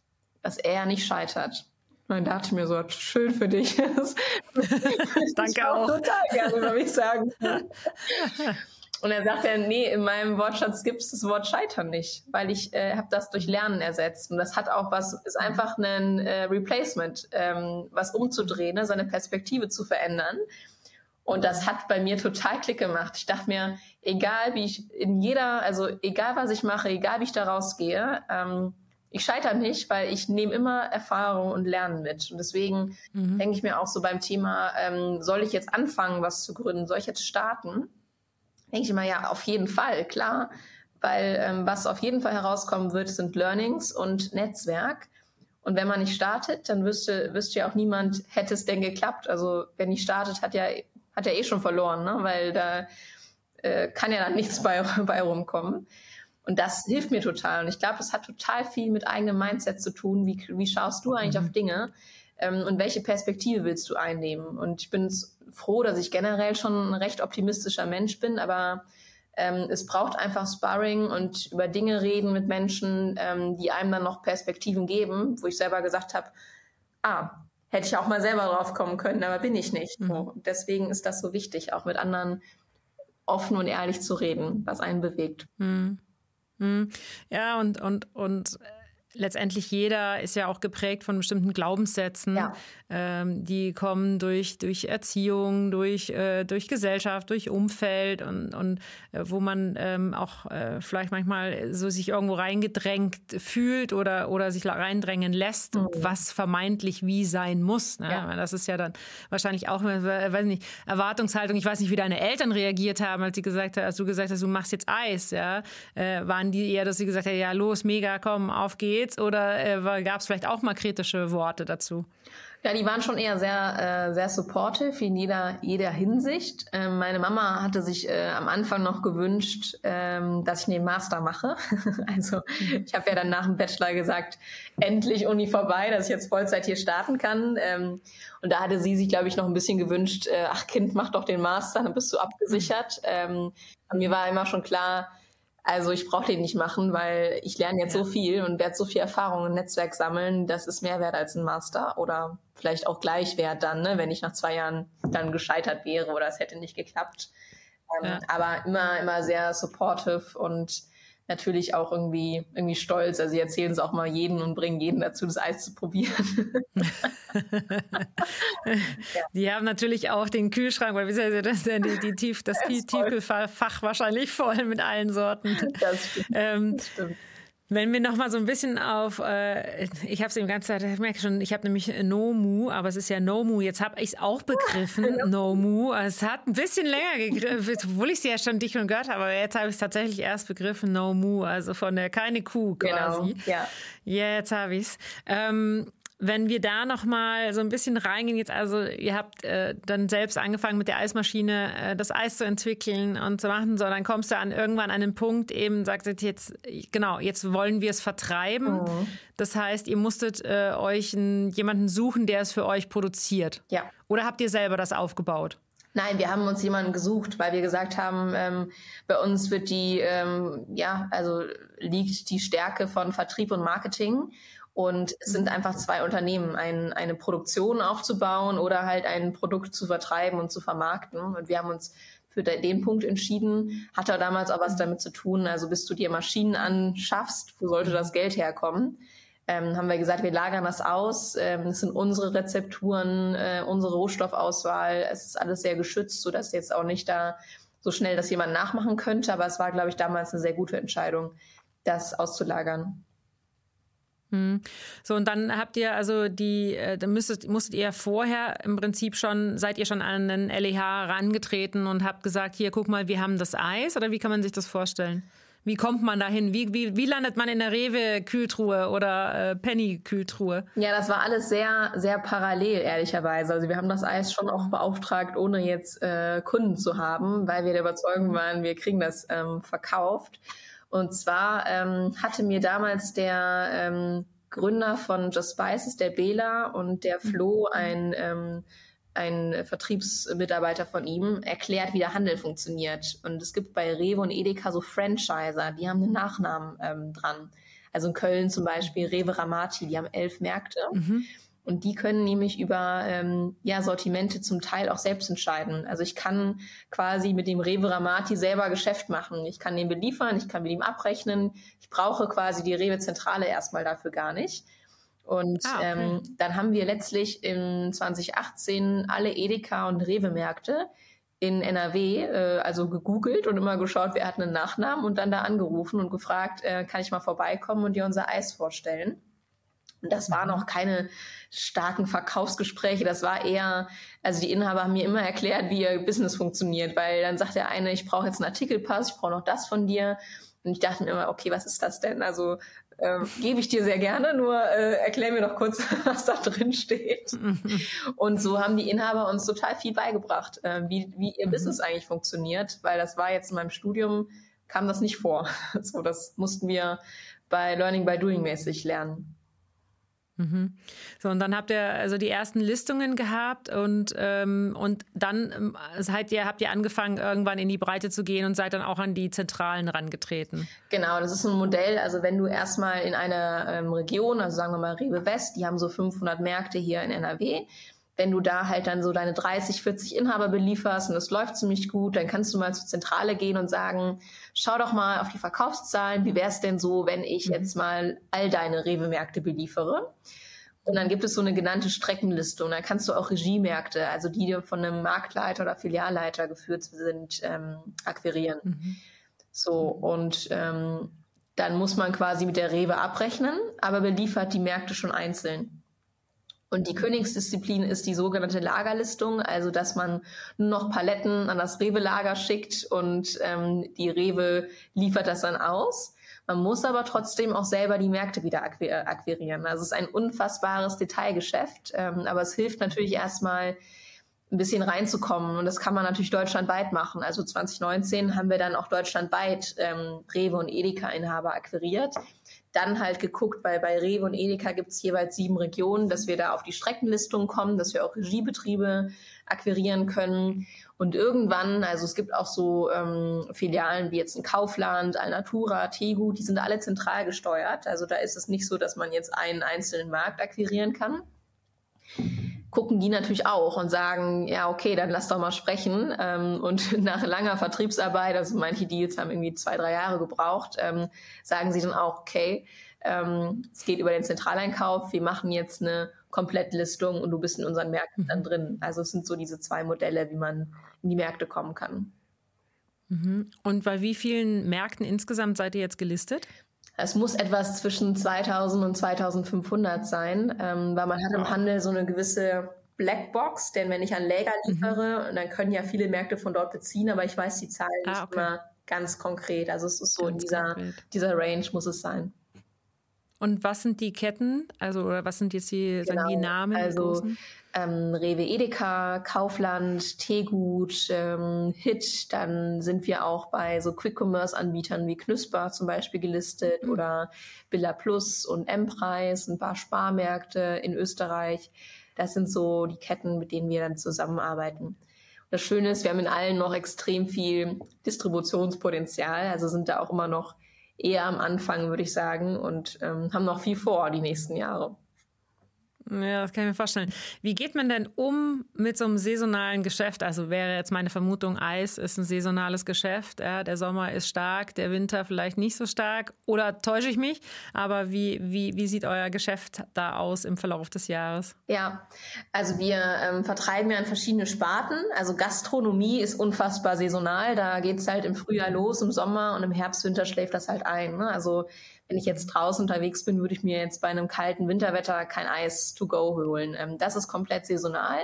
dass er nicht scheitert. Und da dachte ich mir so, schön für dich. Danke auch. Total gerne, würde ich sagen. Und er sagt ja, nee, in meinem Wortschatz gibt es das Wort Scheitern nicht, weil ich äh, habe das durch Lernen ersetzt. Und das hat auch was, ist einfach ein äh, Replacement, ähm, was umzudrehen, ne, seine Perspektive zu verändern. Und das hat bei mir total Klick gemacht. Ich dachte mir, egal wie ich in jeder, also egal was ich mache, egal wie ich da rausgehe, ähm, ich scheitere nicht, weil ich nehme immer Erfahrung und Lernen mit. Und deswegen mhm. denke ich mir auch so beim Thema, ähm, soll ich jetzt anfangen, was zu gründen? Soll ich jetzt starten? Denke ich immer, ja, auf jeden Fall, klar. Weil ähm, was auf jeden Fall herauskommen wird, sind Learnings und Netzwerk. Und wenn man nicht startet, dann wüsste, wüsste ja auch niemand, hätte es denn geklappt. Also wenn nicht startet, hat ja, hat ja eh schon verloren, ne? weil da äh, kann ja dann nichts bei, bei rumkommen. Und das hilft mir total. Und ich glaube, das hat total viel mit eigenem Mindset zu tun. Wie, wie schaust du eigentlich mhm. auf Dinge? Ähm, und welche Perspektive willst du einnehmen? Und ich bin froh, dass ich generell schon ein recht optimistischer Mensch bin, aber ähm, es braucht einfach Sparring und über Dinge reden mit Menschen, ähm, die einem dann noch Perspektiven geben, wo ich selber gesagt habe, ah, hätte ich auch mal selber drauf kommen können, aber bin ich nicht. Mhm. Deswegen ist das so wichtig, auch mit anderen offen und ehrlich zu reden, was einen bewegt. Mhm. mhm. Ja, und, und, und letztendlich jeder ist ja auch geprägt von bestimmten Glaubenssätzen, ja. ähm, die kommen durch, durch Erziehung, durch, äh, durch Gesellschaft, durch Umfeld und, und äh, wo man ähm, auch äh, vielleicht manchmal so sich irgendwo reingedrängt fühlt oder, oder sich reindrängen lässt, mhm. was vermeintlich wie sein muss. Ne? Ja. Das ist ja dann wahrscheinlich auch, äh, weiß nicht, Erwartungshaltung. Ich weiß nicht, wie deine Eltern reagiert haben, als, sie gesagt, als du gesagt hast, du machst jetzt Eis. Ja? Äh, waren die eher, dass sie gesagt haben, ja los, mega, komm, auf geht's geht's? Oder äh, gab es vielleicht auch mal kritische Worte dazu? Ja, die waren schon eher sehr, äh, sehr supportive in jeder, jeder Hinsicht. Ähm, meine Mama hatte sich äh, am Anfang noch gewünscht, ähm, dass ich den Master mache. also ich habe ja dann nach dem Bachelor gesagt, endlich Uni vorbei, dass ich jetzt Vollzeit hier starten kann. Ähm, und da hatte sie sich, glaube ich, noch ein bisschen gewünscht, äh, ach Kind, mach doch den Master, dann bist du abgesichert. Ähm, mir war immer schon klar, also ich brauche den nicht machen, weil ich lerne jetzt ja. so viel und werde so viel Erfahrung im Netzwerk sammeln. Das ist mehr wert als ein Master oder vielleicht auch gleich wert dann, ne, wenn ich nach zwei Jahren dann gescheitert wäre oder es hätte nicht geklappt. Ähm, ja. Aber immer, immer sehr supportive und natürlich auch irgendwie, irgendwie stolz. Also sie erzählen es auch mal jeden und bringen jeden dazu, das Eis zu probieren. Die haben natürlich auch den Kühlschrank, weil wir das, die, die Tief, das, das Tiefkühlfach wahrscheinlich voll mit allen Sorten. Das stimmt. Ähm, das stimmt. Wenn wir noch mal so ein bisschen auf, äh, ich habe es eben ganze Zeit, ich merke schon, ich habe nämlich Nomu, aber es ist ja Nomu. Jetzt habe ich es auch begriffen, Nomu. Es hat ein bisschen länger gegriffen, obwohl ich sie ja schon dich und gehört habe, aber jetzt habe ich es tatsächlich erst begriffen, Nomu, also von der keine Kuh genau, quasi. Genau, ja. Jetzt habe ich es. Ähm, wenn wir da noch mal so ein bisschen reingehen, jetzt also ihr habt äh, dann selbst angefangen mit der Eismaschine äh, das Eis zu entwickeln und zu machen, so dann kommst du an irgendwann an einen Punkt eben sagt jetzt genau jetzt wollen wir es vertreiben. Mhm. Das heißt, ihr musstet äh, euch einen, jemanden suchen, der es für euch produziert. Ja. Oder habt ihr selber das aufgebaut? Nein, wir haben uns jemanden gesucht, weil wir gesagt haben, ähm, bei uns wird die, ähm, ja, also liegt die Stärke von Vertrieb und Marketing. Und es sind einfach zwei Unternehmen, ein, eine Produktion aufzubauen oder halt ein Produkt zu vertreiben und zu vermarkten. Und wir haben uns für den Punkt entschieden. Hatte damals auch was damit zu tun. Also bis du dir Maschinen anschaffst, wo sollte das Geld herkommen? Ähm, haben wir gesagt, wir lagern das aus. Ähm, das sind unsere Rezepturen, äh, unsere Rohstoffauswahl. Es ist alles sehr geschützt, sodass jetzt auch nicht da so schnell das jemand nachmachen könnte. Aber es war, glaube ich, damals eine sehr gute Entscheidung, das auszulagern. Hm. So, und dann habt ihr also die, äh, da müsstet, musstet ihr vorher im Prinzip schon, seid ihr schon an den LEH rangetreten und habt gesagt, hier, guck mal, wir haben das Eis oder wie kann man sich das vorstellen? Wie kommt man dahin? Wie, wie, wie landet man in der Rewe-Kühltruhe oder äh, Penny-Kühltruhe? Ja, das war alles sehr, sehr parallel, ehrlicherweise. Also wir haben das Eis schon auch beauftragt, ohne jetzt äh, Kunden zu haben, weil wir der Überzeugung waren, wir kriegen das ähm, verkauft. Und zwar ähm, hatte mir damals der ähm, Gründer von Just Spices, der Bela und der Flo, ein ähm, ein Vertriebsmitarbeiter von ihm erklärt, wie der Handel funktioniert. Und es gibt bei Rewe und Edeka so Franchiser, die haben einen Nachnamen ähm, dran. Also in Köln zum Beispiel Rewe Ramati, die haben elf Märkte. Mhm. Und die können nämlich über ähm, ja, Sortimente zum Teil auch selbst entscheiden. Also ich kann quasi mit dem Rewe Ramati selber Geschäft machen. Ich kann den beliefern, ich kann mit ihm abrechnen. Ich brauche quasi die Rewe-Zentrale erstmal dafür gar nicht. Und ah, okay. ähm, dann haben wir letztlich in 2018 alle Edeka und Rewe-Märkte in NRW, äh, also gegoogelt und immer geschaut, wer hat einen Nachnamen und dann da angerufen und gefragt, äh, kann ich mal vorbeikommen und dir unser Eis vorstellen. Und das waren auch keine starken Verkaufsgespräche. Das war eher, also die Inhaber haben mir immer erklärt, wie ihr Business funktioniert, weil dann sagt der eine, ich brauche jetzt einen Artikelpass, ich brauche noch das von dir. Und ich dachte mir immer, okay, was ist das denn? Also ähm, gebe ich dir sehr gerne, nur äh, erklär mir noch kurz, was da drin steht. Und so haben die Inhaber uns total viel beigebracht, äh, wie, wie ihr mhm. Business eigentlich funktioniert, weil das war jetzt in meinem Studium, kam das nicht vor. so, das mussten wir bei Learning by Doing mäßig lernen. Mhm. So, und dann habt ihr also die ersten Listungen gehabt und, ähm, und dann ähm, seid ihr, habt ihr angefangen, irgendwann in die Breite zu gehen und seid dann auch an die Zentralen rangetreten. Genau, das ist ein Modell. Also wenn du erstmal in einer ähm, Region, also sagen wir mal Rewe West, die haben so 500 Märkte hier in NRW, wenn du da halt dann so deine 30, 40 Inhaber belieferst und es läuft ziemlich gut, dann kannst du mal zur Zentrale gehen und sagen, schau doch mal auf die Verkaufszahlen, wie wäre es denn so, wenn ich mhm. jetzt mal all deine Rewe-Märkte beliefere? Und dann gibt es so eine genannte Streckenliste und dann kannst du auch Regiemärkte, also die die von einem Marktleiter oder Filialleiter geführt sind, ähm, akquirieren. Mhm. So, und ähm, dann muss man quasi mit der Rewe abrechnen, aber beliefert die Märkte schon einzeln. Und die Königsdisziplin ist die sogenannte Lagerlistung, also dass man nur noch Paletten an das Rewe-Lager schickt und ähm, die Rewe liefert das dann aus. Man muss aber trotzdem auch selber die Märkte wieder akquirieren. Also es ist ein unfassbares Detailgeschäft, ähm, aber es hilft natürlich erstmal ein bisschen reinzukommen und das kann man natürlich deutschlandweit machen. Also 2019 haben wir dann auch deutschlandweit ähm, Rewe und Edeka-Inhaber akquiriert dann halt geguckt, weil bei Rewe und Edeka gibt es jeweils sieben Regionen, dass wir da auf die Streckenlistung kommen, dass wir auch Regiebetriebe akquirieren können. Und irgendwann, also es gibt auch so ähm, Filialen wie jetzt ein Kaufland, Alnatura, Tegu, die sind alle zentral gesteuert. Also da ist es nicht so, dass man jetzt einen einzelnen Markt akquirieren kann gucken die natürlich auch und sagen, ja, okay, dann lass doch mal sprechen. Ähm, und nach langer Vertriebsarbeit, also manche Deals haben irgendwie zwei, drei Jahre gebraucht, ähm, sagen sie dann auch, okay, ähm, es geht über den Zentraleinkauf, wir machen jetzt eine Komplettlistung und du bist in unseren Märkten dann mhm. drin. Also es sind so diese zwei Modelle, wie man in die Märkte kommen kann. Mhm. Und bei wie vielen Märkten insgesamt seid ihr jetzt gelistet? Es muss etwas zwischen 2000 und 2500 sein, ähm, weil man hat im Handel so eine gewisse Blackbox, denn wenn ich an Läger mhm. liefere, mhm. dann können ja viele Märkte von dort beziehen, aber ich weiß die Zahlen ah, nicht okay. immer ganz konkret. Also es ist so ganz in dieser, dieser Range muss es sein. Und was sind die Ketten? Also oder was sind jetzt die, genau. die Namen? Also ähm, Rewe Edeka, Kaufland, Tegut, ähm, Hit. Dann sind wir auch bei so Quick-Commerce-Anbietern wie Knusper zum Beispiel gelistet mhm. oder Billa Plus und M-Preis, ein paar Sparmärkte in Österreich. Das sind so die Ketten, mit denen wir dann zusammenarbeiten. Das Schöne ist, wir haben in allen noch extrem viel Distributionspotenzial, also sind da auch immer noch eher am Anfang, würde ich sagen, und ähm, haben noch viel vor die nächsten Jahre. Ja, das kann ich mir vorstellen. Wie geht man denn um mit so einem saisonalen Geschäft? Also wäre jetzt meine Vermutung, Eis ist ein saisonales Geschäft. Ja, der Sommer ist stark, der Winter vielleicht nicht so stark. Oder täusche ich mich? Aber wie, wie, wie sieht euer Geschäft da aus im Verlauf des Jahres? Ja, also wir ähm, vertreiben ja in verschiedene Sparten. Also Gastronomie ist unfassbar saisonal. Da geht es halt im Frühjahr los, im Sommer und im Herbst, Winter schläft das halt ein. Ne? Also wenn ich jetzt draußen unterwegs bin, würde ich mir jetzt bei einem kalten Winterwetter kein Eis to go holen. Ähm, das ist komplett saisonal.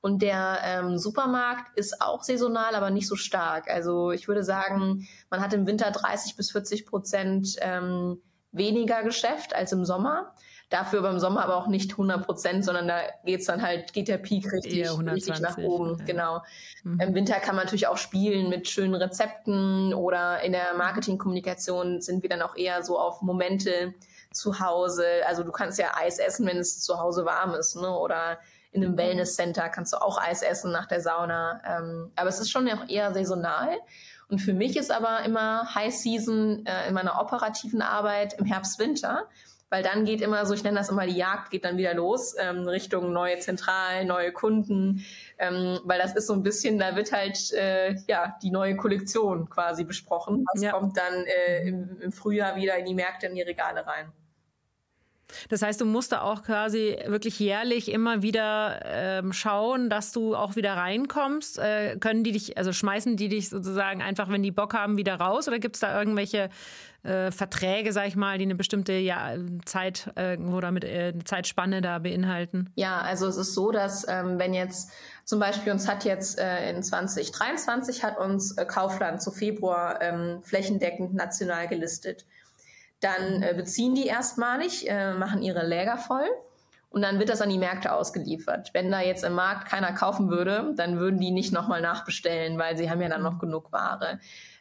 Und der ähm, Supermarkt ist auch saisonal, aber nicht so stark. Also ich würde sagen, man hat im Winter 30 bis 40 Prozent ähm, weniger Geschäft als im Sommer. Dafür beim Sommer aber auch nicht 100 Prozent, sondern da geht's dann halt, geht der Peak richtig, richtig nach oben. Ja. Genau. Mhm. Im Winter kann man natürlich auch spielen mit schönen Rezepten oder in der Marketingkommunikation sind wir dann auch eher so auf Momente zu Hause. Also du kannst ja Eis essen, wenn es zu Hause warm ist, ne? Oder in einem Wellness-Center kannst du auch Eis essen nach der Sauna. Ähm, aber es ist schon auch eher saisonal. Und für mich ist aber immer High Season äh, in meiner operativen Arbeit im Herbst, Winter weil dann geht immer so, ich nenne das immer die Jagd, geht dann wieder los ähm, Richtung neue Zentralen, neue Kunden, ähm, weil das ist so ein bisschen, da wird halt äh, ja die neue Kollektion quasi besprochen. Das ja. kommt dann äh, im, im Frühjahr wieder in die Märkte, in die Regale rein. Das heißt, du musst da auch quasi wirklich jährlich immer wieder ähm, schauen, dass du auch wieder reinkommst. Äh, können die dich, also schmeißen die dich sozusagen einfach, wenn die Bock haben, wieder raus? Oder gibt es da irgendwelche äh, Verträge, sag ich mal, die eine bestimmte ja, Zeit äh, oder mit äh, Zeitspanne da beinhalten? Ja, also es ist so, dass ähm, wenn jetzt zum Beispiel uns hat jetzt äh, in 2023 hat uns äh, Kaufland zu Februar ähm, flächendeckend national gelistet dann äh, beziehen die erstmalig, äh, machen ihre Läger voll und dann wird das an die Märkte ausgeliefert. Wenn da jetzt im Markt keiner kaufen würde, dann würden die nicht nochmal nachbestellen, weil sie haben ja dann noch genug Ware.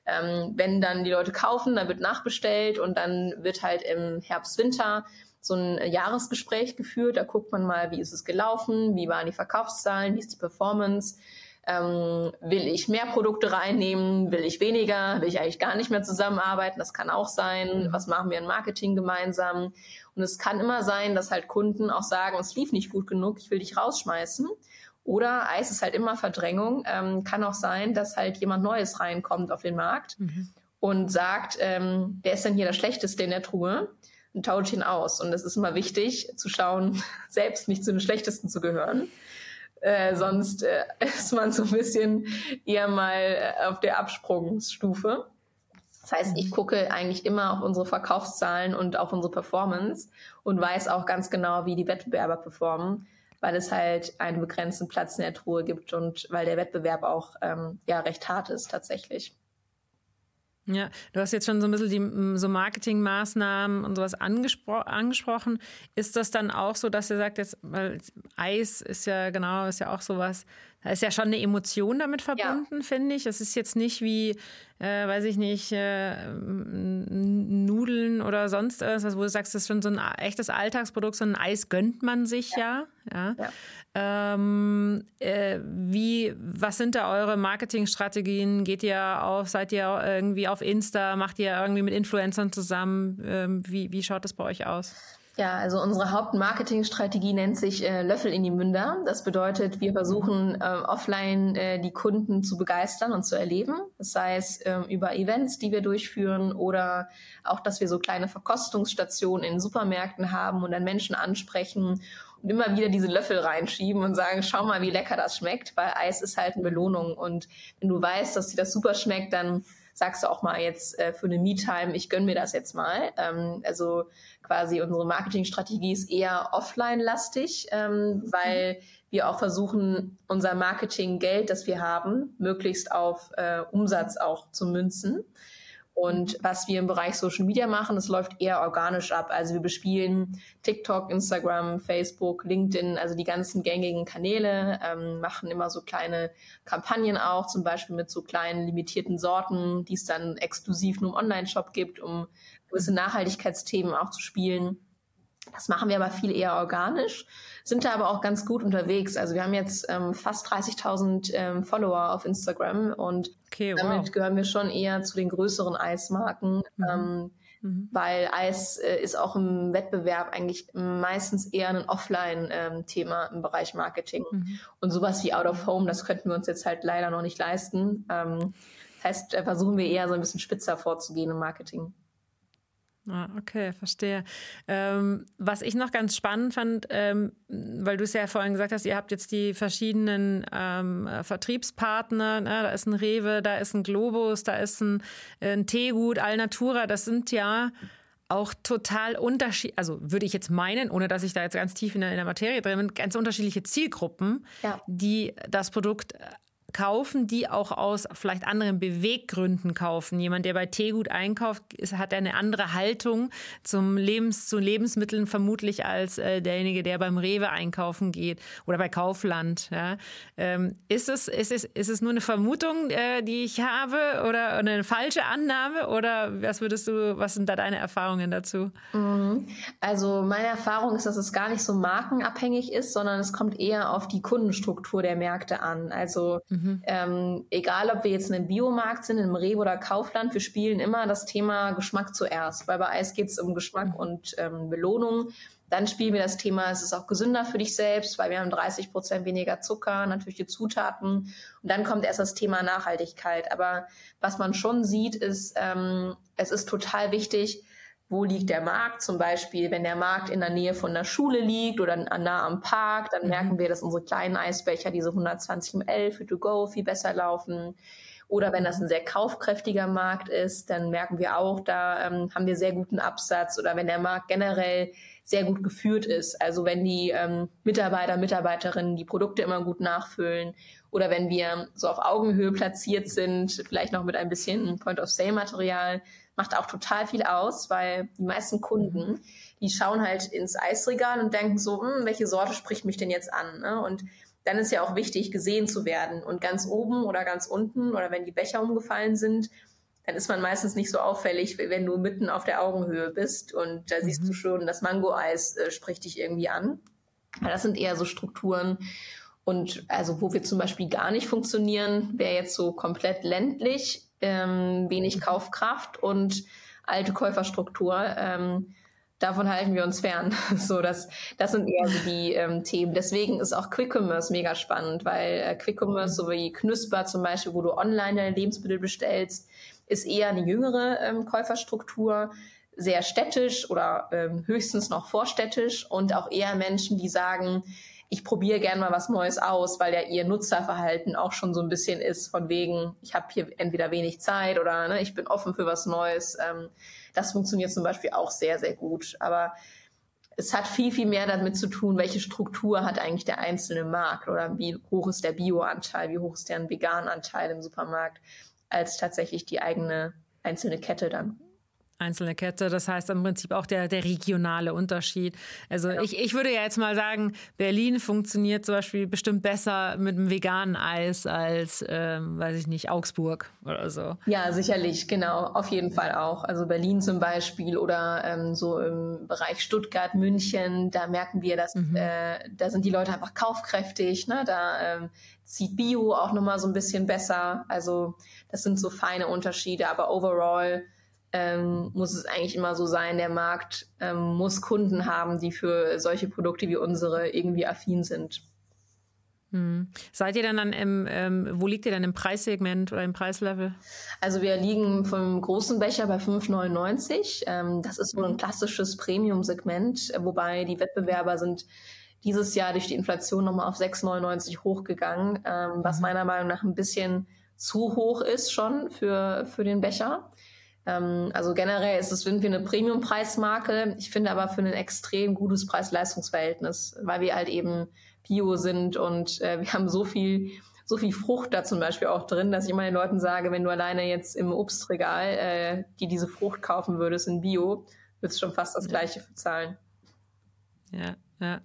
Ähm, wenn dann die Leute kaufen, dann wird nachbestellt und dann wird halt im Herbst, Winter so ein Jahresgespräch geführt. Da guckt man mal, wie ist es gelaufen, wie waren die Verkaufszahlen, wie ist die Performance ähm, will ich mehr Produkte reinnehmen? Will ich weniger? Will ich eigentlich gar nicht mehr zusammenarbeiten? Das kann auch sein. Mhm. Was machen wir in Marketing gemeinsam? Und es kann immer sein, dass halt Kunden auch sagen, es lief nicht gut genug, ich will dich rausschmeißen. Oder Eis ist halt immer Verdrängung. Ähm, kann auch sein, dass halt jemand Neues reinkommt auf den Markt mhm. und sagt, ähm, wer ist denn hier der Schlechteste in der Truhe? Und tauscht ihn aus. Und es ist immer wichtig zu schauen, selbst nicht zu den Schlechtesten zu gehören. Äh, sonst äh, ist man so ein bisschen eher mal äh, auf der Absprungsstufe. Das heißt, ich mhm. gucke eigentlich immer auf unsere Verkaufszahlen und auf unsere Performance und weiß auch ganz genau, wie die Wettbewerber performen, weil es halt einen begrenzten Platz in der Truhe gibt und weil der Wettbewerb auch ähm, ja recht hart ist tatsächlich. Ja, du hast jetzt schon so ein bisschen die so Marketingmaßnahmen und sowas angespro angesprochen. Ist das dann auch so, dass ihr sagt, jetzt, weil Eis ist ja genau, ist ja auch sowas, da ist ja schon eine Emotion damit verbunden, ja. finde ich. Es ist jetzt nicht wie, äh, weiß ich nicht, äh, Nudeln oder sonst irgendwas, wo du sagst, das ist schon so ein echtes Alltagsprodukt, so ein Eis gönnt man sich ja. ja. ja. Ähm, äh, wie, was sind da eure Marketingstrategien? Geht ihr auf, seid ihr irgendwie auf Insta, macht ihr irgendwie mit Influencern zusammen? Ähm, wie, wie schaut das bei euch aus? Ja, also unsere Hauptmarketingstrategie nennt sich äh, Löffel in die Münder. Das bedeutet, wir versuchen äh, offline äh, die Kunden zu begeistern und zu erleben. Das sei es äh, über Events, die wir durchführen oder auch, dass wir so kleine Verkostungsstationen in Supermärkten haben und dann Menschen ansprechen und immer wieder diese Löffel reinschieben und sagen, schau mal, wie lecker das schmeckt, weil Eis ist halt eine Belohnung. Und wenn du weißt, dass dir das super schmeckt, dann sagst du auch mal jetzt äh, für eine Me-Time, ich gönn mir das jetzt mal. Ähm, also quasi unsere Marketingstrategie ist eher offline-lastig, ähm, weil mhm. wir auch versuchen, unser Marketinggeld, das wir haben, möglichst auf äh, Umsatz auch zu münzen. Und was wir im Bereich Social Media machen, das läuft eher organisch ab. Also wir bespielen TikTok, Instagram, Facebook, LinkedIn, also die ganzen gängigen Kanäle, ähm, machen immer so kleine Kampagnen auch, zum Beispiel mit so kleinen limitierten Sorten, die es dann exklusiv nur im Online-Shop gibt, um gewisse Nachhaltigkeitsthemen auch zu spielen. Das machen wir aber viel eher organisch, sind da aber auch ganz gut unterwegs. Also wir haben jetzt ähm, fast 30.000 ähm, Follower auf Instagram und okay, damit wow. gehören wir schon eher zu den größeren Eismarken, mhm. Ähm, mhm. weil Eis äh, ist auch im Wettbewerb eigentlich meistens eher ein Offline-Thema im Bereich Marketing. Mhm. Und sowas wie Out of Home, das könnten wir uns jetzt halt leider noch nicht leisten. Ähm, das heißt, da versuchen wir eher so ein bisschen spitzer vorzugehen im Marketing. Ah, okay, verstehe. Ähm, was ich noch ganz spannend fand, ähm, weil du es ja vorhin gesagt hast, ihr habt jetzt die verschiedenen ähm, Vertriebspartner, ne? da ist ein Rewe, da ist ein Globus, da ist ein, ein Teegut, Alnatura, das sind ja auch total unterschiedlich, also würde ich jetzt meinen, ohne dass ich da jetzt ganz tief in der, in der Materie drin bin, ganz unterschiedliche Zielgruppen, ja. die das Produkt kaufen, die auch aus vielleicht anderen Beweggründen kaufen. Jemand, der bei Teegut einkauft, hat eine andere Haltung zum Lebens, zu Lebensmitteln vermutlich als äh, derjenige, der beim Rewe einkaufen geht oder bei Kaufland. Ja. Ähm, ist, es, ist, es, ist es nur eine Vermutung, äh, die ich habe oder eine falsche Annahme oder was würdest du, was sind da deine Erfahrungen dazu? Mhm. Also meine Erfahrung ist, dass es gar nicht so markenabhängig ist, sondern es kommt eher auf die Kundenstruktur der Märkte an. Also mhm. Mhm. Ähm, egal, ob wir jetzt in einem Biomarkt sind, in einem Rewe oder Kaufland, wir spielen immer das Thema Geschmack zuerst, weil bei Eis geht es um Geschmack mhm. und ähm, Belohnung. Dann spielen wir das Thema, es ist auch gesünder für dich selbst, weil wir haben 30 Prozent weniger Zucker, natürlich die Zutaten. Und dann kommt erst das Thema Nachhaltigkeit. Aber was man schon sieht, ist, ähm, es ist total wichtig, wo liegt der Markt? Zum Beispiel, wenn der Markt in der Nähe von der Schule liegt oder nah am Park, dann mhm. merken wir, dass unsere kleinen Eisbecher, diese 120 ml für To Go, viel besser laufen. Oder wenn das ein sehr kaufkräftiger Markt ist, dann merken wir auch, da ähm, haben wir sehr guten Absatz. Oder wenn der Markt generell sehr gut geführt ist. Also wenn die ähm, Mitarbeiter, Mitarbeiterinnen die Produkte immer gut nachfüllen oder wenn wir so auf Augenhöhe platziert sind, vielleicht noch mit ein bisschen Point-of-Sale-Material, macht auch total viel aus, weil die meisten Kunden, mhm. die schauen halt ins Eisregal und denken so, hm, welche Sorte spricht mich denn jetzt an? Ne? Und dann ist ja auch wichtig, gesehen zu werden. Und ganz oben oder ganz unten oder wenn die Becher umgefallen sind, dann ist man meistens nicht so auffällig, wenn du mitten auf der Augenhöhe bist und da mhm. siehst du mhm. schon, das Mango-Eis äh, spricht dich irgendwie an. Das sind eher so Strukturen. Und also wo wir zum Beispiel gar nicht funktionieren, wäre jetzt so komplett ländlich ähm, wenig. Kaufkraft und alte Käuferstruktur. Ähm, davon halten wir uns fern. So, das, das sind eher so die ähm, Themen. Deswegen ist auch Quick Commerce mega spannend, weil äh, Quick Commerce, so wie Knusper zum Beispiel, wo du online deine Lebensmittel bestellst, ist eher eine jüngere ähm, Käuferstruktur, sehr städtisch oder ähm, höchstens noch vorstädtisch und auch eher Menschen, die sagen, ich probiere gerne mal was Neues aus, weil ja ihr Nutzerverhalten auch schon so ein bisschen ist von wegen, ich habe hier entweder wenig Zeit oder ne, ich bin offen für was Neues. Ähm, das funktioniert zum Beispiel auch sehr, sehr gut. Aber es hat viel, viel mehr damit zu tun, welche Struktur hat eigentlich der einzelne Markt oder wie hoch ist der Bio-Anteil, wie hoch ist der Vegan-Anteil im Supermarkt, als tatsächlich die eigene einzelne Kette dann einzelne Kette. Das heißt im Prinzip auch der, der regionale Unterschied. Also ja. ich, ich würde ja jetzt mal sagen, Berlin funktioniert zum Beispiel bestimmt besser mit einem veganen Eis als, ähm, weiß ich nicht, Augsburg oder so. Ja, sicherlich, genau. Auf jeden Fall auch. Also Berlin zum Beispiel oder ähm, so im Bereich Stuttgart, München, da merken wir, dass mhm. äh, da sind die Leute einfach kaufkräftig. Ne? Da ähm, zieht Bio auch nochmal so ein bisschen besser. Also das sind so feine Unterschiede, aber overall ähm, muss es eigentlich immer so sein, der Markt ähm, muss Kunden haben, die für solche Produkte wie unsere irgendwie affin sind. Hm. Seid ihr dann, dann im, ähm, wo liegt ihr dann im Preissegment oder im Preislevel? Also wir liegen vom großen Becher bei 5,99. Ähm, das ist so ein mhm. klassisches Premium-Segment, wobei die Wettbewerber sind dieses Jahr durch die Inflation nochmal auf 6,99 hochgegangen, ähm, was mhm. meiner Meinung nach ein bisschen zu hoch ist schon für, für den Becher. Ähm, also generell ist es irgendwie eine Premium-Preismarke. Ich finde aber für ein extrem gutes Preis-Leistungs-Verhältnis, weil wir halt eben Bio sind und äh, wir haben so viel so viel Frucht da zum Beispiel auch drin, dass ich immer den Leuten sage, wenn du alleine jetzt im Obstregal äh, die diese Frucht kaufen würdest in Bio, würdest du schon fast das gleiche bezahlen. Ja, ja.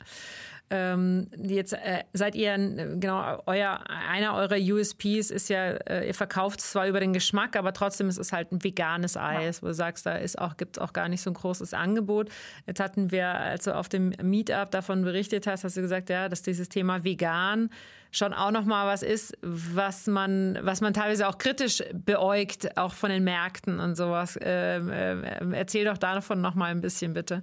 Ähm, jetzt äh, seid ihr, genau, euer, einer eurer USPs ist ja, äh, ihr verkauft zwar über den Geschmack, aber trotzdem ist es halt ein veganes Eis, ja. wo du sagst, da ist auch, gibt es auch gar nicht so ein großes Angebot. Jetzt hatten wir, als du auf dem Meetup davon berichtet hast, hast du gesagt, ja, dass dieses Thema vegan schon auch noch mal was ist, was man, was man teilweise auch kritisch beäugt, auch von den Märkten und sowas. Ähm, äh, erzähl doch davon noch mal ein bisschen bitte.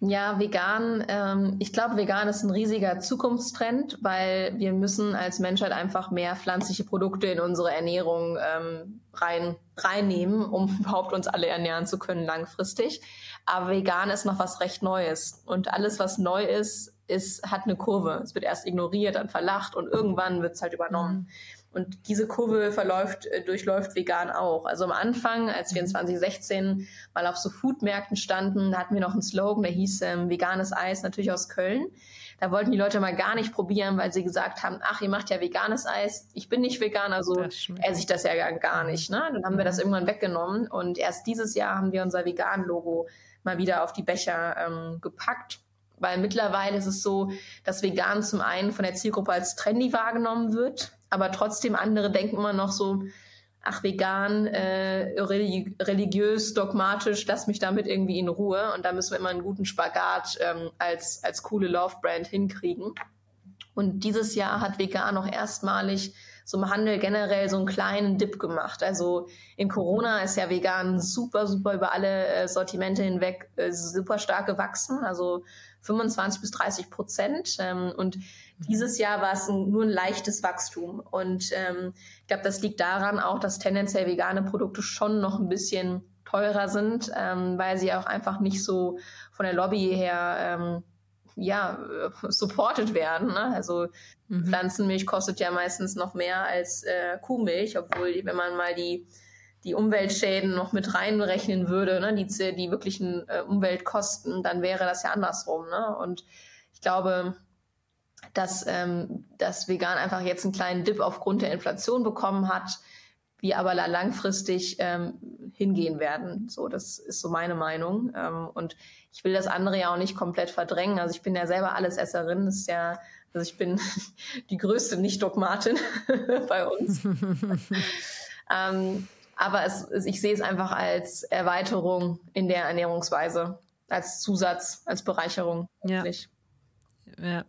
Ja, vegan. Ähm, ich glaube, vegan ist ein riesiger Zukunftstrend, weil wir müssen als Menschheit einfach mehr pflanzliche Produkte in unsere Ernährung ähm, rein, reinnehmen, um überhaupt uns alle ernähren zu können langfristig. Aber vegan ist noch was recht Neues. Und alles, was neu ist, ist, hat eine Kurve. Es wird erst ignoriert, dann verlacht und irgendwann wird es halt übernommen. Mhm. Und diese Kurve verläuft, äh, durchläuft vegan auch. Also am Anfang, als wir in 2016 mhm. mal auf so Foodmärkten standen, hatten wir noch einen Slogan, der hieß ähm, veganes Eis, natürlich aus Köln. Da wollten die Leute mal gar nicht probieren, weil sie gesagt haben, ach, ihr macht ja veganes Eis. Ich bin nicht vegan, also esse ich das ja gar nicht. Ne? Dann haben wir das mhm. irgendwann weggenommen und erst dieses Jahr haben wir unser Vegan-Logo mal wieder auf die Becher ähm, gepackt. Weil mittlerweile ist es so, dass vegan zum einen von der Zielgruppe als trendy wahrgenommen wird, aber trotzdem andere denken immer noch so, ach vegan, äh, religi religiös, dogmatisch, lass mich damit irgendwie in Ruhe. Und da müssen wir immer einen guten Spagat ähm, als, als coole Love-Brand hinkriegen. Und dieses Jahr hat vegan noch erstmalig so im Handel generell so einen kleinen Dip gemacht. Also in Corona ist ja vegan super, super über alle äh, Sortimente hinweg äh, super stark gewachsen. Also 25 bis 30 Prozent. Ähm, und dieses Jahr war es ein, nur ein leichtes Wachstum. Und ähm, ich glaube, das liegt daran auch, dass tendenziell vegane Produkte schon noch ein bisschen teurer sind, ähm, weil sie auch einfach nicht so von der Lobby her ähm, ja, supported werden. Ne? Also mhm. Pflanzenmilch kostet ja meistens noch mehr als äh, Kuhmilch, obwohl, wenn man mal die die Umweltschäden noch mit reinrechnen würde, ne, die, die wirklichen äh, Umweltkosten, dann wäre das ja andersrum. Ne? Und ich glaube, dass, ähm, dass vegan einfach jetzt einen kleinen Dip aufgrund der Inflation bekommen hat, wir aber langfristig ähm, hingehen werden. So, das ist so meine Meinung. Ähm, und ich will das andere ja auch nicht komplett verdrängen. Also ich bin ja selber Allesesserin. Das ist ja, also ich bin die größte Nicht-Dogmatin bei uns. ähm, aber es, ich sehe es einfach als Erweiterung in der Ernährungsweise, als Zusatz, als Bereicherung. Ja. ja.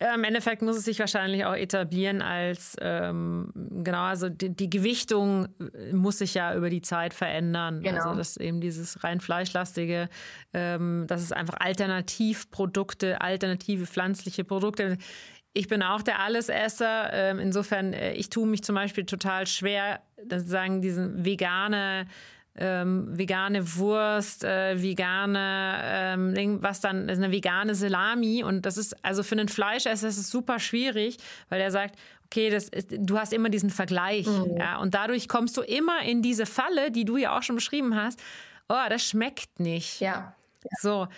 Ja, Im Endeffekt muss es sich wahrscheinlich auch etablieren als, ähm, genau, also die, die, Gewichtung muss sich ja über die Zeit verändern. Genau. Also dass eben dieses rein fleischlastige, ähm, dass es einfach Alternativprodukte, alternative pflanzliche Produkte ich bin auch der Allesesser. Ähm, insofern, äh, ich tue mich zum Beispiel total schwer, sagen, diesen vegane, ähm, vegane Wurst, äh, vegane, ähm, was dann, eine vegane Salami. Und das ist, also für einen Fleischesser ist es super schwierig, weil er sagt, okay, das ist, du hast immer diesen Vergleich. Mhm. Ja, und dadurch kommst du immer in diese Falle, die du ja auch schon beschrieben hast. Oh, das schmeckt nicht. Ja. ja. So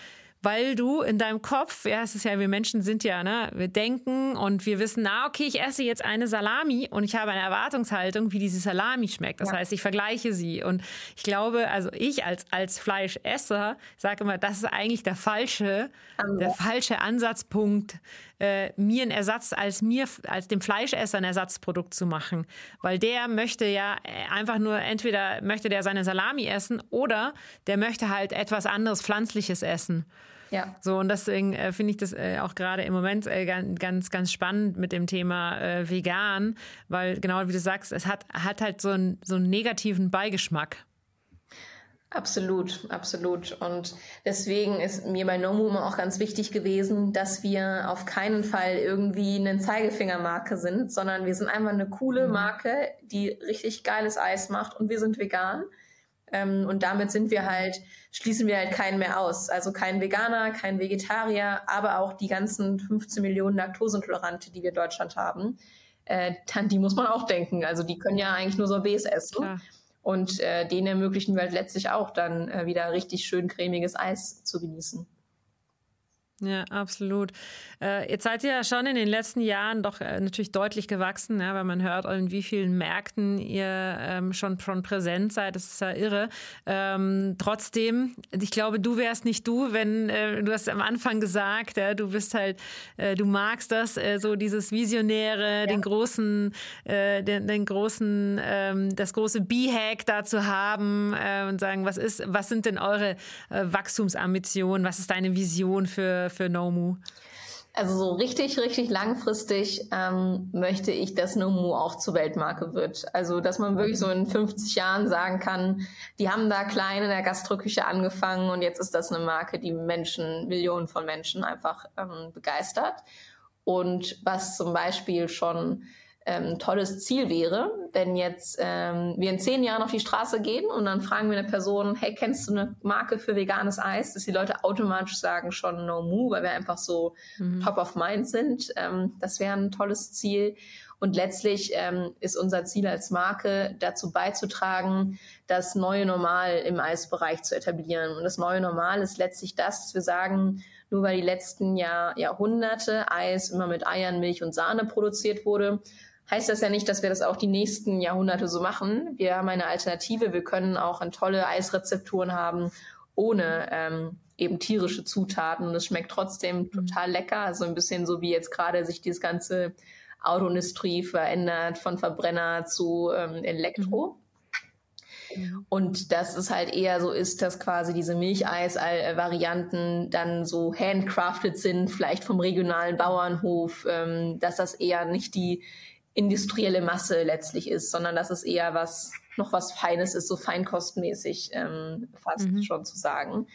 weil du in deinem Kopf, ja, es ist ja, wir Menschen sind ja, ne, wir denken und wir wissen, na, okay, ich esse jetzt eine Salami und ich habe eine Erwartungshaltung, wie diese Salami schmeckt. Das ja. heißt, ich vergleiche sie. Und ich glaube, also ich als, als Fleischesser sage immer, das ist eigentlich der falsche, Ansatz. der falsche Ansatzpunkt, äh, mir einen Ersatz als mir, als dem Fleischesser ein Ersatzprodukt zu machen. Weil der möchte ja einfach nur, entweder möchte der seine Salami essen oder der möchte halt etwas anderes Pflanzliches essen. Ja. So, und deswegen äh, finde ich das äh, auch gerade im Moment äh, ganz, ganz spannend mit dem Thema äh, vegan, weil genau wie du sagst, es hat, hat halt so, ein, so einen negativen Beigeschmack. Absolut, absolut. Und deswegen ist mir bei No Moon auch ganz wichtig gewesen, dass wir auf keinen Fall irgendwie eine Zeigefingermarke sind, sondern wir sind einfach eine coole mhm. Marke, die richtig geiles Eis macht und wir sind vegan. Ähm, und damit sind wir halt, schließen wir halt keinen mehr aus. Also kein Veganer, kein Vegetarier, aber auch die ganzen 15 Millionen Laktoseintolerante, die wir in Deutschland haben. Äh, die muss man auch denken. Also die können ja eigentlich nur Sorbets essen. Klar. Und äh, denen ermöglichen wir halt letztlich auch dann äh, wieder richtig schön cremiges Eis zu genießen. Ja, absolut. Äh, jetzt seid ihr ja schon in den letzten Jahren doch äh, natürlich deutlich gewachsen, ja, weil man hört, in wie vielen Märkten ihr ähm, schon, schon präsent seid. Das ist ja irre. Ähm, trotzdem, ich glaube, du wärst nicht du, wenn äh, du hast am Anfang gesagt, ja, du bist halt, du magst das, so dieses Visionäre, ja. den großen, den, den großen, ähm, das große B-Hack da zu haben und sagen, was ist, was sind denn eure Wachstumsambitionen? Was ist deine Vision für für Nomu? Also so richtig, richtig langfristig ähm, möchte ich, dass Nomu auch zur Weltmarke wird. Also dass man wirklich so in 50 Jahren sagen kann, die haben da klein in der Gastroküche angefangen und jetzt ist das eine Marke, die Menschen, Millionen von Menschen einfach ähm, begeistert. Und was zum Beispiel schon ähm, tolles Ziel wäre, wenn jetzt ähm, wir in zehn Jahren auf die Straße gehen und dann fragen wir eine Person, hey, kennst du eine Marke für veganes Eis? Dass die Leute automatisch sagen schon No Moo, weil wir einfach so mhm. top of mind sind. Ähm, das wäre ein tolles Ziel. Und letztlich ähm, ist unser Ziel als Marke dazu beizutragen, das neue Normal im Eisbereich zu etablieren. Und das neue Normal ist letztlich das, dass wir sagen, nur weil die letzten Jahr, Jahrhunderte Eis immer mit Eiern, Milch und Sahne produziert wurde, heißt das ja nicht, dass wir das auch die nächsten Jahrhunderte so machen. Wir haben eine Alternative. Wir können auch tolle Eisrezepturen haben ohne ähm, eben tierische Zutaten. Und es schmeckt trotzdem mhm. total lecker. Also ein bisschen so wie jetzt gerade sich dieses ganze Autoindustrie verändert von Verbrenner zu ähm, Elektro. Mhm. Und dass es halt eher so ist, dass quasi diese Milcheis-Varianten dann so handcrafted sind, vielleicht vom regionalen Bauernhof, ähm, dass das eher nicht die industrielle Masse letztlich ist, sondern dass es eher was noch was Feines ist, so feinkostmäßig ähm, fast mhm. schon zu sagen.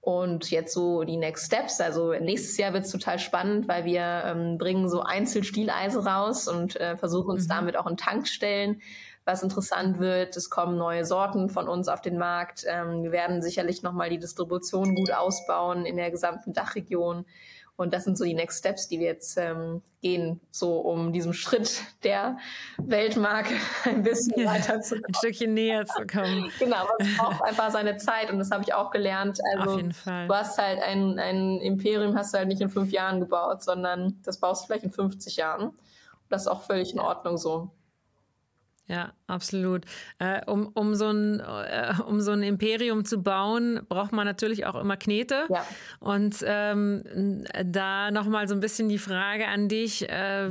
Und jetzt so die Next Steps. Also nächstes Jahr wird es total spannend, weil wir ähm, bringen so Einzelstieleise raus und äh, versuchen uns mhm. damit auch in Tankstellen, was interessant wird. Es kommen neue Sorten von uns auf den Markt. Ähm, wir werden sicherlich nochmal die Distribution gut ausbauen in der gesamten Dachregion. Und das sind so die Next Steps, die wir jetzt ähm, gehen, so um diesem Schritt der Weltmarke ein bisschen ja, weiter zu kommen. Ein Stückchen näher zu kommen. genau, aber es braucht einfach seine Zeit und das habe ich auch gelernt. Also Auf jeden Fall. du hast halt ein, ein Imperium, hast du halt nicht in fünf Jahren gebaut, sondern das baust du vielleicht in 50 Jahren. Und das ist auch völlig in Ordnung so. Ja, absolut. Äh, um, um, so ein, äh, um so ein Imperium zu bauen, braucht man natürlich auch immer Knete. Ja. Und ähm, da nochmal so ein bisschen die Frage an dich. Äh,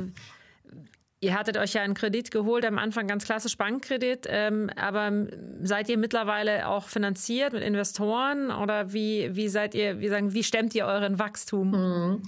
Ihr hattet euch ja einen Kredit geholt, am Anfang ganz klassisch Bankkredit, ähm, aber seid ihr mittlerweile auch finanziert mit Investoren oder wie, wie seid ihr, wie sagen, wie stemmt ihr euren Wachstum? Mhm.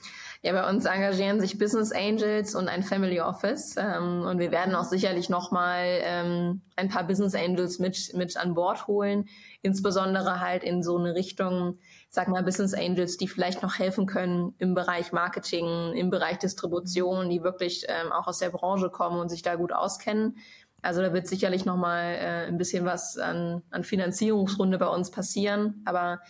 Ja, bei uns engagieren sich Business Angels und ein Family Office. Ähm, und wir werden auch sicherlich nochmal ähm, ein paar Business Angels mit, mit an Bord holen. Insbesondere halt in so eine Richtung, sag mal, Business Angels, die vielleicht noch helfen können im Bereich Marketing, im Bereich Distribution, die wirklich ähm, auch aus der Branche kommen und sich da gut auskennen. Also da wird sicherlich nochmal äh, ein bisschen was an, an Finanzierungsrunde bei uns passieren. Aber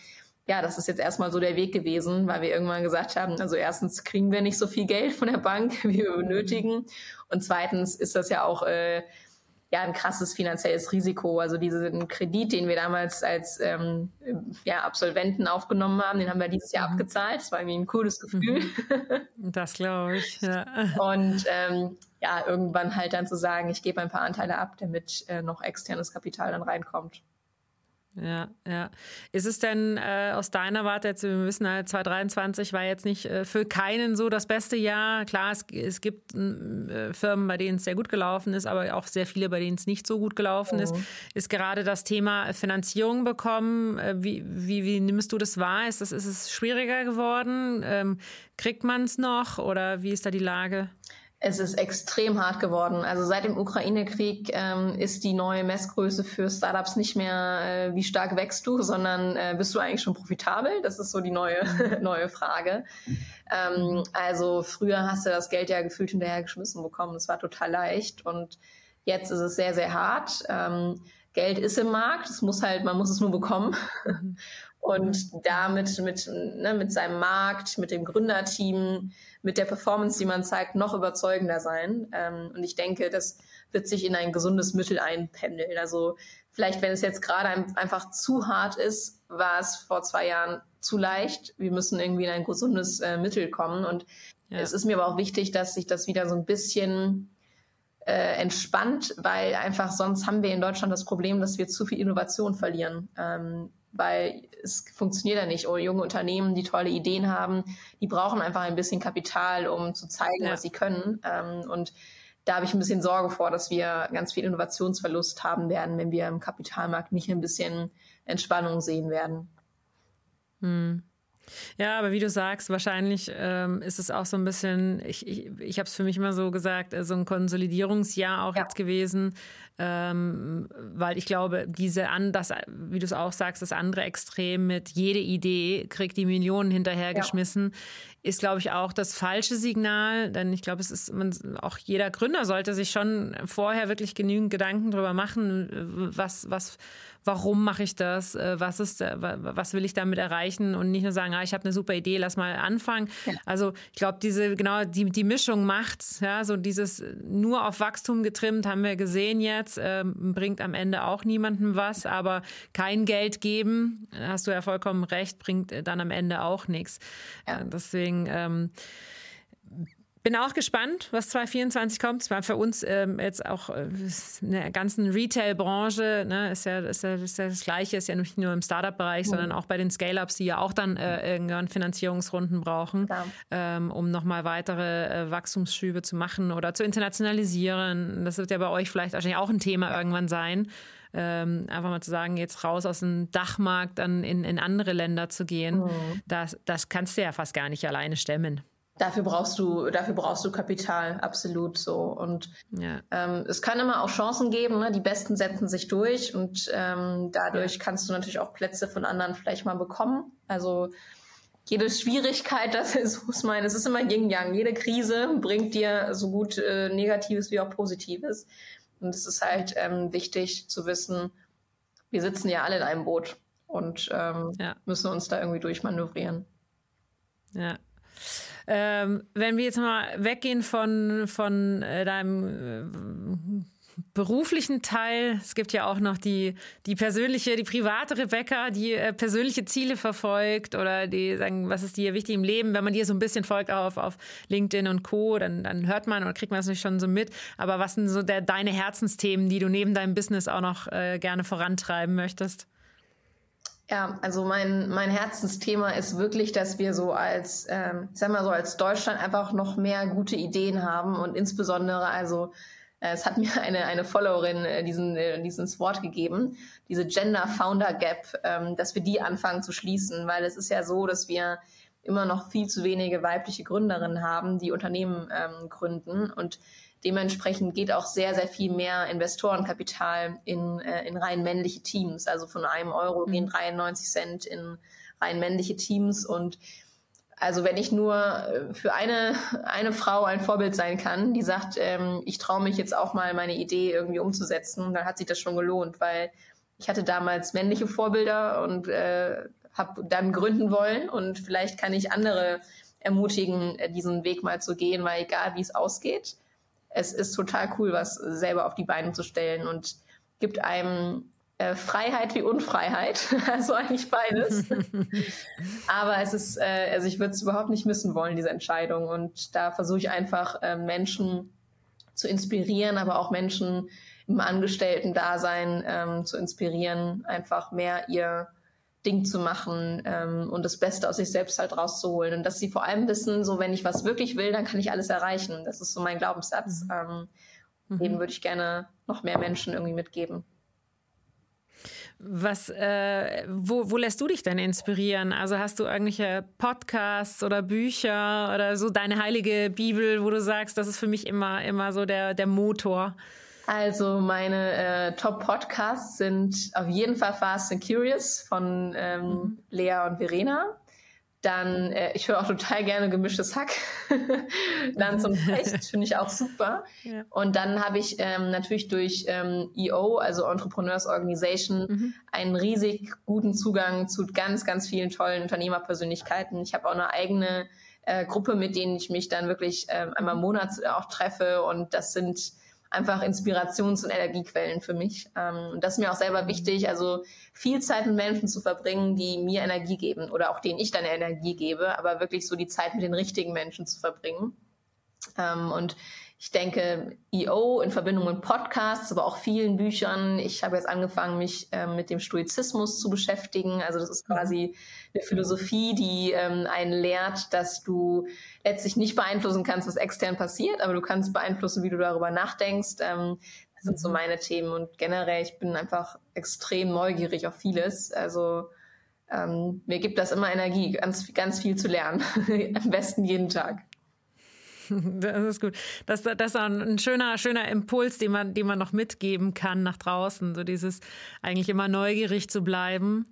ja, das ist jetzt erstmal so der Weg gewesen, weil wir irgendwann gesagt haben, also erstens kriegen wir nicht so viel Geld von der Bank, wie wir benötigen. Und zweitens ist das ja auch äh, ja ein krasses finanzielles Risiko. Also diesen Kredit, den wir damals als ähm, ja, Absolventen aufgenommen haben, den haben wir dieses Jahr mhm. abgezahlt. Das war irgendwie ein cooles Gefühl. Mhm. Das glaube ich. Ja. Und ähm, ja, irgendwann halt dann zu sagen, ich gebe ein paar Anteile ab, damit äh, noch externes Kapital dann reinkommt. Ja, ja. Ist es denn äh, aus deiner Warte jetzt, wir wissen halt, 2023 war jetzt nicht äh, für keinen so das beste Jahr. Klar, es, es gibt äh, Firmen, bei denen es sehr gut gelaufen ist, aber auch sehr viele, bei denen es nicht so gut gelaufen oh. ist. Ist gerade das Thema Finanzierung bekommen. Äh, wie, wie, wie nimmst du das wahr? Ist, das, ist es schwieriger geworden? Ähm, kriegt man es noch oder wie ist da die Lage? Es ist extrem hart geworden. Also seit dem Ukraine-Krieg ähm, ist die neue Messgröße für Startups nicht mehr, äh, wie stark wächst du, sondern äh, bist du eigentlich schon profitabel? Das ist so die neue, neue Frage. Ähm, also früher hast du das Geld ja gefühlt hinterhergeschmissen bekommen. Das war total leicht. Und jetzt ist es sehr, sehr hart. Ähm, Geld ist im Markt. Es muss halt, man muss es nur bekommen. Und damit mit, ne, mit seinem Markt, mit dem Gründerteam, mit der Performance, die man zeigt, noch überzeugender sein. Ähm, und ich denke, das wird sich in ein gesundes Mittel einpendeln. Also vielleicht, wenn es jetzt gerade ein, einfach zu hart ist, war es vor zwei Jahren zu leicht. Wir müssen irgendwie in ein gesundes äh, Mittel kommen. Und ja. es ist mir aber auch wichtig, dass sich das wieder so ein bisschen äh, entspannt, weil einfach sonst haben wir in Deutschland das Problem, dass wir zu viel Innovation verlieren. Ähm, weil es funktioniert ja nicht. Oder junge Unternehmen, die tolle Ideen haben, die brauchen einfach ein bisschen Kapital, um zu zeigen, ja. was sie können. Ähm, und da habe ich ein bisschen Sorge vor, dass wir ganz viel Innovationsverlust haben werden, wenn wir im Kapitalmarkt nicht ein bisschen Entspannung sehen werden. Hm. Ja, aber wie du sagst, wahrscheinlich ähm, ist es auch so ein bisschen, ich, ich, ich habe es für mich immer so gesagt, äh, so ein Konsolidierungsjahr auch ja. jetzt gewesen, ähm, weil ich glaube, diese an, das, wie du es auch sagst, das andere Extrem mit jede Idee kriegt die Millionen hinterhergeschmissen, ja. ist, glaube ich, auch das falsche Signal. Denn ich glaube, es ist, man, auch jeder Gründer sollte sich schon vorher wirklich genügend Gedanken darüber machen, was, was, warum mache ich das, äh, was ist, was will ich damit erreichen und nicht nur sagen, ah, ich habe eine super Idee, lass mal anfangen. Ja. Also ich glaube, diese genau die die Mischung macht's, ja, so dieses nur auf Wachstum getrimmt haben wir gesehen jetzt, ähm, bringt am Ende auch niemandem was, aber kein Geld geben, hast du ja vollkommen recht, bringt dann am Ende auch nichts. Ja. Äh, deswegen ähm, bin auch gespannt, was 2024 kommt. Es war für uns ähm, jetzt auch äh, in der ganzen Retail-Branche, ne, ist, ja, ist, ja, ist ja das Gleiche, ist ja nicht nur im Startup-Bereich, mhm. sondern auch bei den Scale-Ups, die ja auch dann äh, irgendwann Finanzierungsrunden brauchen, ja. ähm, um nochmal weitere äh, Wachstumsschübe zu machen oder zu internationalisieren. Das wird ja bei euch vielleicht wahrscheinlich auch ein Thema irgendwann sein. Ähm, einfach mal zu sagen, jetzt raus aus dem Dachmarkt, dann in, in andere Länder zu gehen, mhm. das, das kannst du ja fast gar nicht alleine stemmen. Dafür brauchst du, dafür brauchst du Kapital, absolut so. Und ja. ähm, es kann immer auch Chancen geben, ne? die Besten setzen sich durch und ähm, dadurch ja. kannst du natürlich auch Plätze von anderen vielleicht mal bekommen. Also jede Schwierigkeit, das ist, muss man, es ist immer Yin-Yang. Jede Krise bringt dir so gut äh, Negatives wie auch Positives. Und es ist halt ähm, wichtig zu wissen, wir sitzen ja alle in einem Boot und ähm, ja. müssen uns da irgendwie durchmanövrieren. Ja. Ähm, wenn wir jetzt mal weggehen von, von äh, deinem äh, beruflichen Teil, es gibt ja auch noch die, die persönliche, die private Rebecca, die äh, persönliche Ziele verfolgt oder die sagen, was ist dir wichtig im Leben. Wenn man dir so ein bisschen folgt auf, auf LinkedIn und Co., dann, dann hört man oder kriegt man das nicht schon so mit. Aber was sind so der, deine Herzensthemen, die du neben deinem Business auch noch äh, gerne vorantreiben möchtest? Ja, also mein, mein Herzensthema ist wirklich, dass wir so als, ähm, ich sag mal so als Deutschland einfach noch mehr gute Ideen haben und insbesondere also äh, es hat mir eine, eine Followerin äh, diesen, äh, dieses Wort gegeben, diese Gender Founder Gap, ähm, dass wir die anfangen zu schließen, weil es ist ja so, dass wir immer noch viel zu wenige weibliche Gründerinnen haben, die Unternehmen ähm, gründen und Dementsprechend geht auch sehr, sehr viel mehr Investorenkapital in, äh, in rein männliche Teams. Also von einem Euro mhm. gehen 93 Cent in rein männliche Teams. Und also wenn ich nur äh, für eine, eine Frau ein Vorbild sein kann, die sagt, ähm, ich traue mich jetzt auch mal meine Idee irgendwie umzusetzen, dann hat sich das schon gelohnt, weil ich hatte damals männliche Vorbilder und äh, habe dann gründen wollen und vielleicht kann ich andere ermutigen, äh, diesen Weg mal zu gehen, weil egal wie es ausgeht, es ist total cool, was selber auf die Beine zu stellen und gibt einem äh, Freiheit wie Unfreiheit, also eigentlich beides. Aber es ist, äh, also ich würde es überhaupt nicht missen wollen, diese Entscheidung. Und da versuche ich einfach äh, Menschen zu inspirieren, aber auch Menschen im Angestellten-Dasein ähm, zu inspirieren, einfach mehr ihr Ding zu machen ähm, und das Beste aus sich selbst halt rauszuholen. Und dass sie vor allem wissen, so wenn ich was wirklich will, dann kann ich alles erreichen. Das ist so mein Glaubenssatz. Mhm. Ähm, mhm. Den würde ich gerne noch mehr Menschen irgendwie mitgeben. Was, äh, wo, wo lässt du dich denn inspirieren? Also hast du irgendwelche Podcasts oder Bücher oder so deine heilige Bibel, wo du sagst, das ist für mich immer, immer so der, der Motor? Also meine äh, Top-Podcasts sind auf jeden Fall Fast and Curious von ähm, mhm. Lea und Verena. Dann, äh, ich höre auch total gerne gemischtes Hack. dann zum Test finde ich auch super. Ja. Und dann habe ich ähm, natürlich durch ähm, EO, also Entrepreneurs Organization, mhm. einen riesig guten Zugang zu ganz, ganz vielen tollen Unternehmerpersönlichkeiten. Ich habe auch eine eigene äh, Gruppe, mit denen ich mich dann wirklich äh, einmal im Monat auch treffe. Und das sind einfach Inspirations- und Energiequellen für mich. Ähm, und das ist mir auch selber wichtig, also viel Zeit mit Menschen zu verbringen, die mir Energie geben oder auch denen ich dann Energie gebe, aber wirklich so die Zeit mit den richtigen Menschen zu verbringen. Ähm, und ich denke, EO in Verbindung mit Podcasts, aber auch vielen Büchern. Ich habe jetzt angefangen, mich ähm, mit dem Stoizismus zu beschäftigen. Also das ist quasi eine Philosophie, die ähm, einen lehrt, dass du letztlich nicht beeinflussen kannst, was extern passiert, aber du kannst beeinflussen, wie du darüber nachdenkst. Ähm, das sind so mhm. meine Themen und generell, ich bin einfach extrem neugierig auf vieles. Also ähm, mir gibt das immer Energie, ganz, ganz viel zu lernen. Am besten jeden Tag. Das ist gut. Das, das ist ein schöner, schöner Impuls, den man, den man noch mitgeben kann nach draußen. So dieses eigentlich immer neugierig zu bleiben,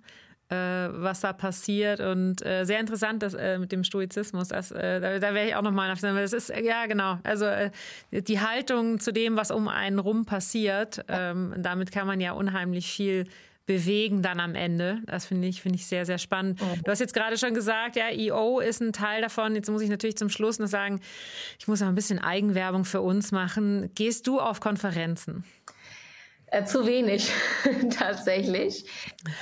äh, was da passiert. Und äh, sehr interessant das, äh, mit dem Stoizismus. Das, äh, da, da wäre ich auch nochmal auf. Das ist, ja, genau. Also äh, die Haltung zu dem, was um einen rum passiert, ähm, damit kann man ja unheimlich viel bewegen dann am Ende. Das finde ich, finde ich sehr, sehr spannend. Mhm. Du hast jetzt gerade schon gesagt, ja, EO ist ein Teil davon. Jetzt muss ich natürlich zum Schluss noch sagen, ich muss auch ein bisschen Eigenwerbung für uns machen. Gehst du auf Konferenzen? Äh, zu wenig, tatsächlich.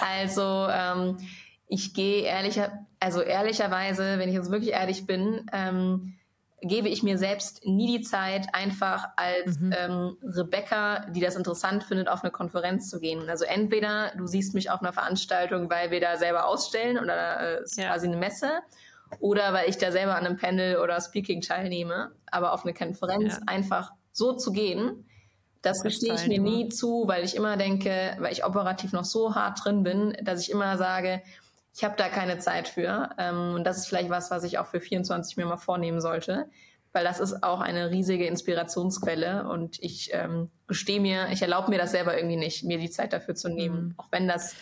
Also, ähm, ich gehe ehrlicher, also ehrlicherweise, wenn ich jetzt wirklich ehrlich bin, ähm, gebe ich mir selbst nie die Zeit, einfach als mhm. ähm, Rebecca, die das interessant findet, auf eine Konferenz zu gehen. Also entweder du siehst mich auf einer Veranstaltung, weil wir da selber ausstellen oder äh, ist ja. quasi eine Messe, oder weil ich da selber an einem Panel oder Speaking teilnehme. Aber auf eine Konferenz ja. einfach so zu gehen, das gestehe ich mir nie zu, weil ich immer denke, weil ich operativ noch so hart drin bin, dass ich immer sage, ich habe da keine Zeit für. Ähm, und das ist vielleicht was, was ich auch für 24 mir mal vornehmen sollte, weil das ist auch eine riesige Inspirationsquelle und ich ähm, gestehe mir, ich erlaube mir das selber irgendwie nicht, mir die Zeit dafür zu nehmen, mhm. auch wenn das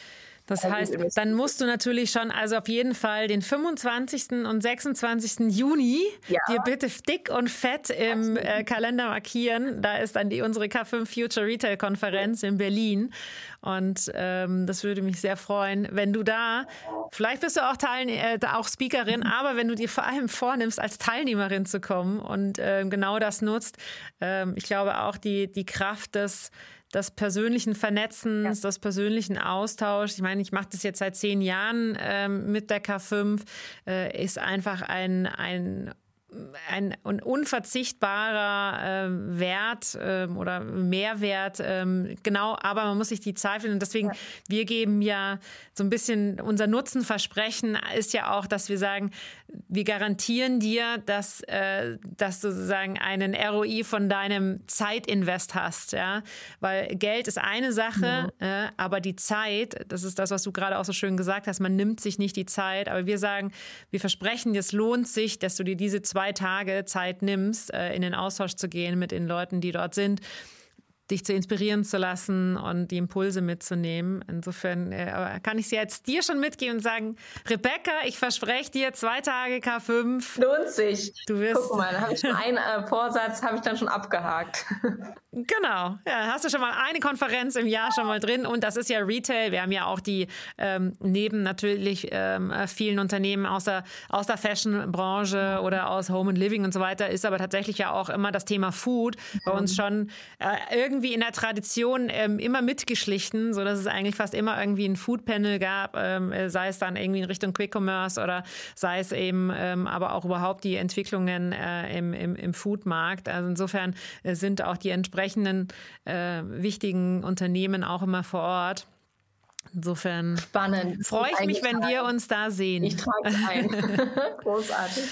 das heißt, dann musst du natürlich schon, also auf jeden Fall den 25. und 26. Juni ja. dir bitte dick und fett im äh, Kalender markieren. Da ist dann die unsere K5 Future Retail Konferenz in Berlin. Und ähm, das würde mich sehr freuen, wenn du da, vielleicht bist du auch, Teil, äh, auch Speakerin, aber wenn du dir vor allem vornimmst, als Teilnehmerin zu kommen und äh, genau das nutzt. Ähm, ich glaube auch die, die Kraft des des persönlichen Vernetzens, ja. des persönlichen Austauschs. Ich meine, ich mache das jetzt seit zehn Jahren ähm, mit der K5, äh, ist einfach ein, ein ein, ein unverzichtbarer äh, Wert äh, oder Mehrwert, äh, genau, aber man muss sich die Zeit finden. Und deswegen, ja. wir geben ja so ein bisschen, unser Nutzenversprechen ist ja auch, dass wir sagen, wir garantieren dir, dass, äh, dass du sozusagen einen ROI von deinem Zeitinvest hast, ja, weil Geld ist eine Sache, mhm. äh, aber die Zeit, das ist das, was du gerade auch so schön gesagt hast, man nimmt sich nicht die Zeit, aber wir sagen, wir versprechen, es lohnt sich, dass du dir diese zwei zwei Tage Zeit nimmst, äh, in den Austausch zu gehen mit den Leuten, die dort sind dich zu inspirieren zu lassen und die Impulse mitzunehmen. Insofern äh, kann ich sie jetzt dir schon mitgeben und sagen, Rebecca, ich verspreche dir zwei Tage K5. Lohnt sich. Du wirst. Guck mal, da habe ich schon einen äh, Vorsatz, habe ich dann schon abgehakt. genau. Ja, hast du schon mal eine Konferenz im Jahr schon mal drin und das ist ja Retail. Wir haben ja auch die ähm, neben natürlich ähm, vielen Unternehmen aus der, aus der Fashion-Branche oder aus Home and Living und so weiter, ist aber tatsächlich ja auch immer das Thema Food bei uns schon äh, irgendwie irgendwie in der Tradition ähm, immer mitgeschlichen, so dass es eigentlich fast immer irgendwie ein Food Panel gab, ähm, sei es dann irgendwie in Richtung Quick Commerce oder sei es eben ähm, aber auch überhaupt die Entwicklungen äh, im, im, im Foodmarkt. Also insofern äh, sind auch die entsprechenden äh, wichtigen Unternehmen auch immer vor Ort. Insofern Spannend. freue ich mich, wenn wir uns da sehen. Ich trage ein. Großartig.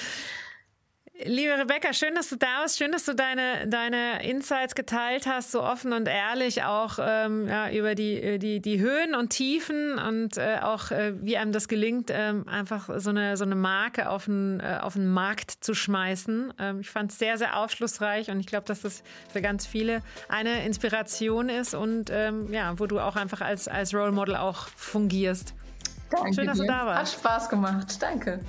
Liebe Rebecca, schön, dass du da bist. Schön, dass du deine, deine Insights geteilt hast, so offen und ehrlich auch ähm, ja, über die, die, die Höhen und Tiefen und äh, auch, äh, wie einem das gelingt, ähm, einfach so eine, so eine Marke auf den, äh, auf den Markt zu schmeißen. Ähm, ich fand es sehr, sehr aufschlussreich und ich glaube, dass das für ganz viele eine Inspiration ist und ähm, ja, wo du auch einfach als, als Role Model auch fungierst. Danke Schön, dass dir. du da warst. Hat Spaß gemacht. Danke.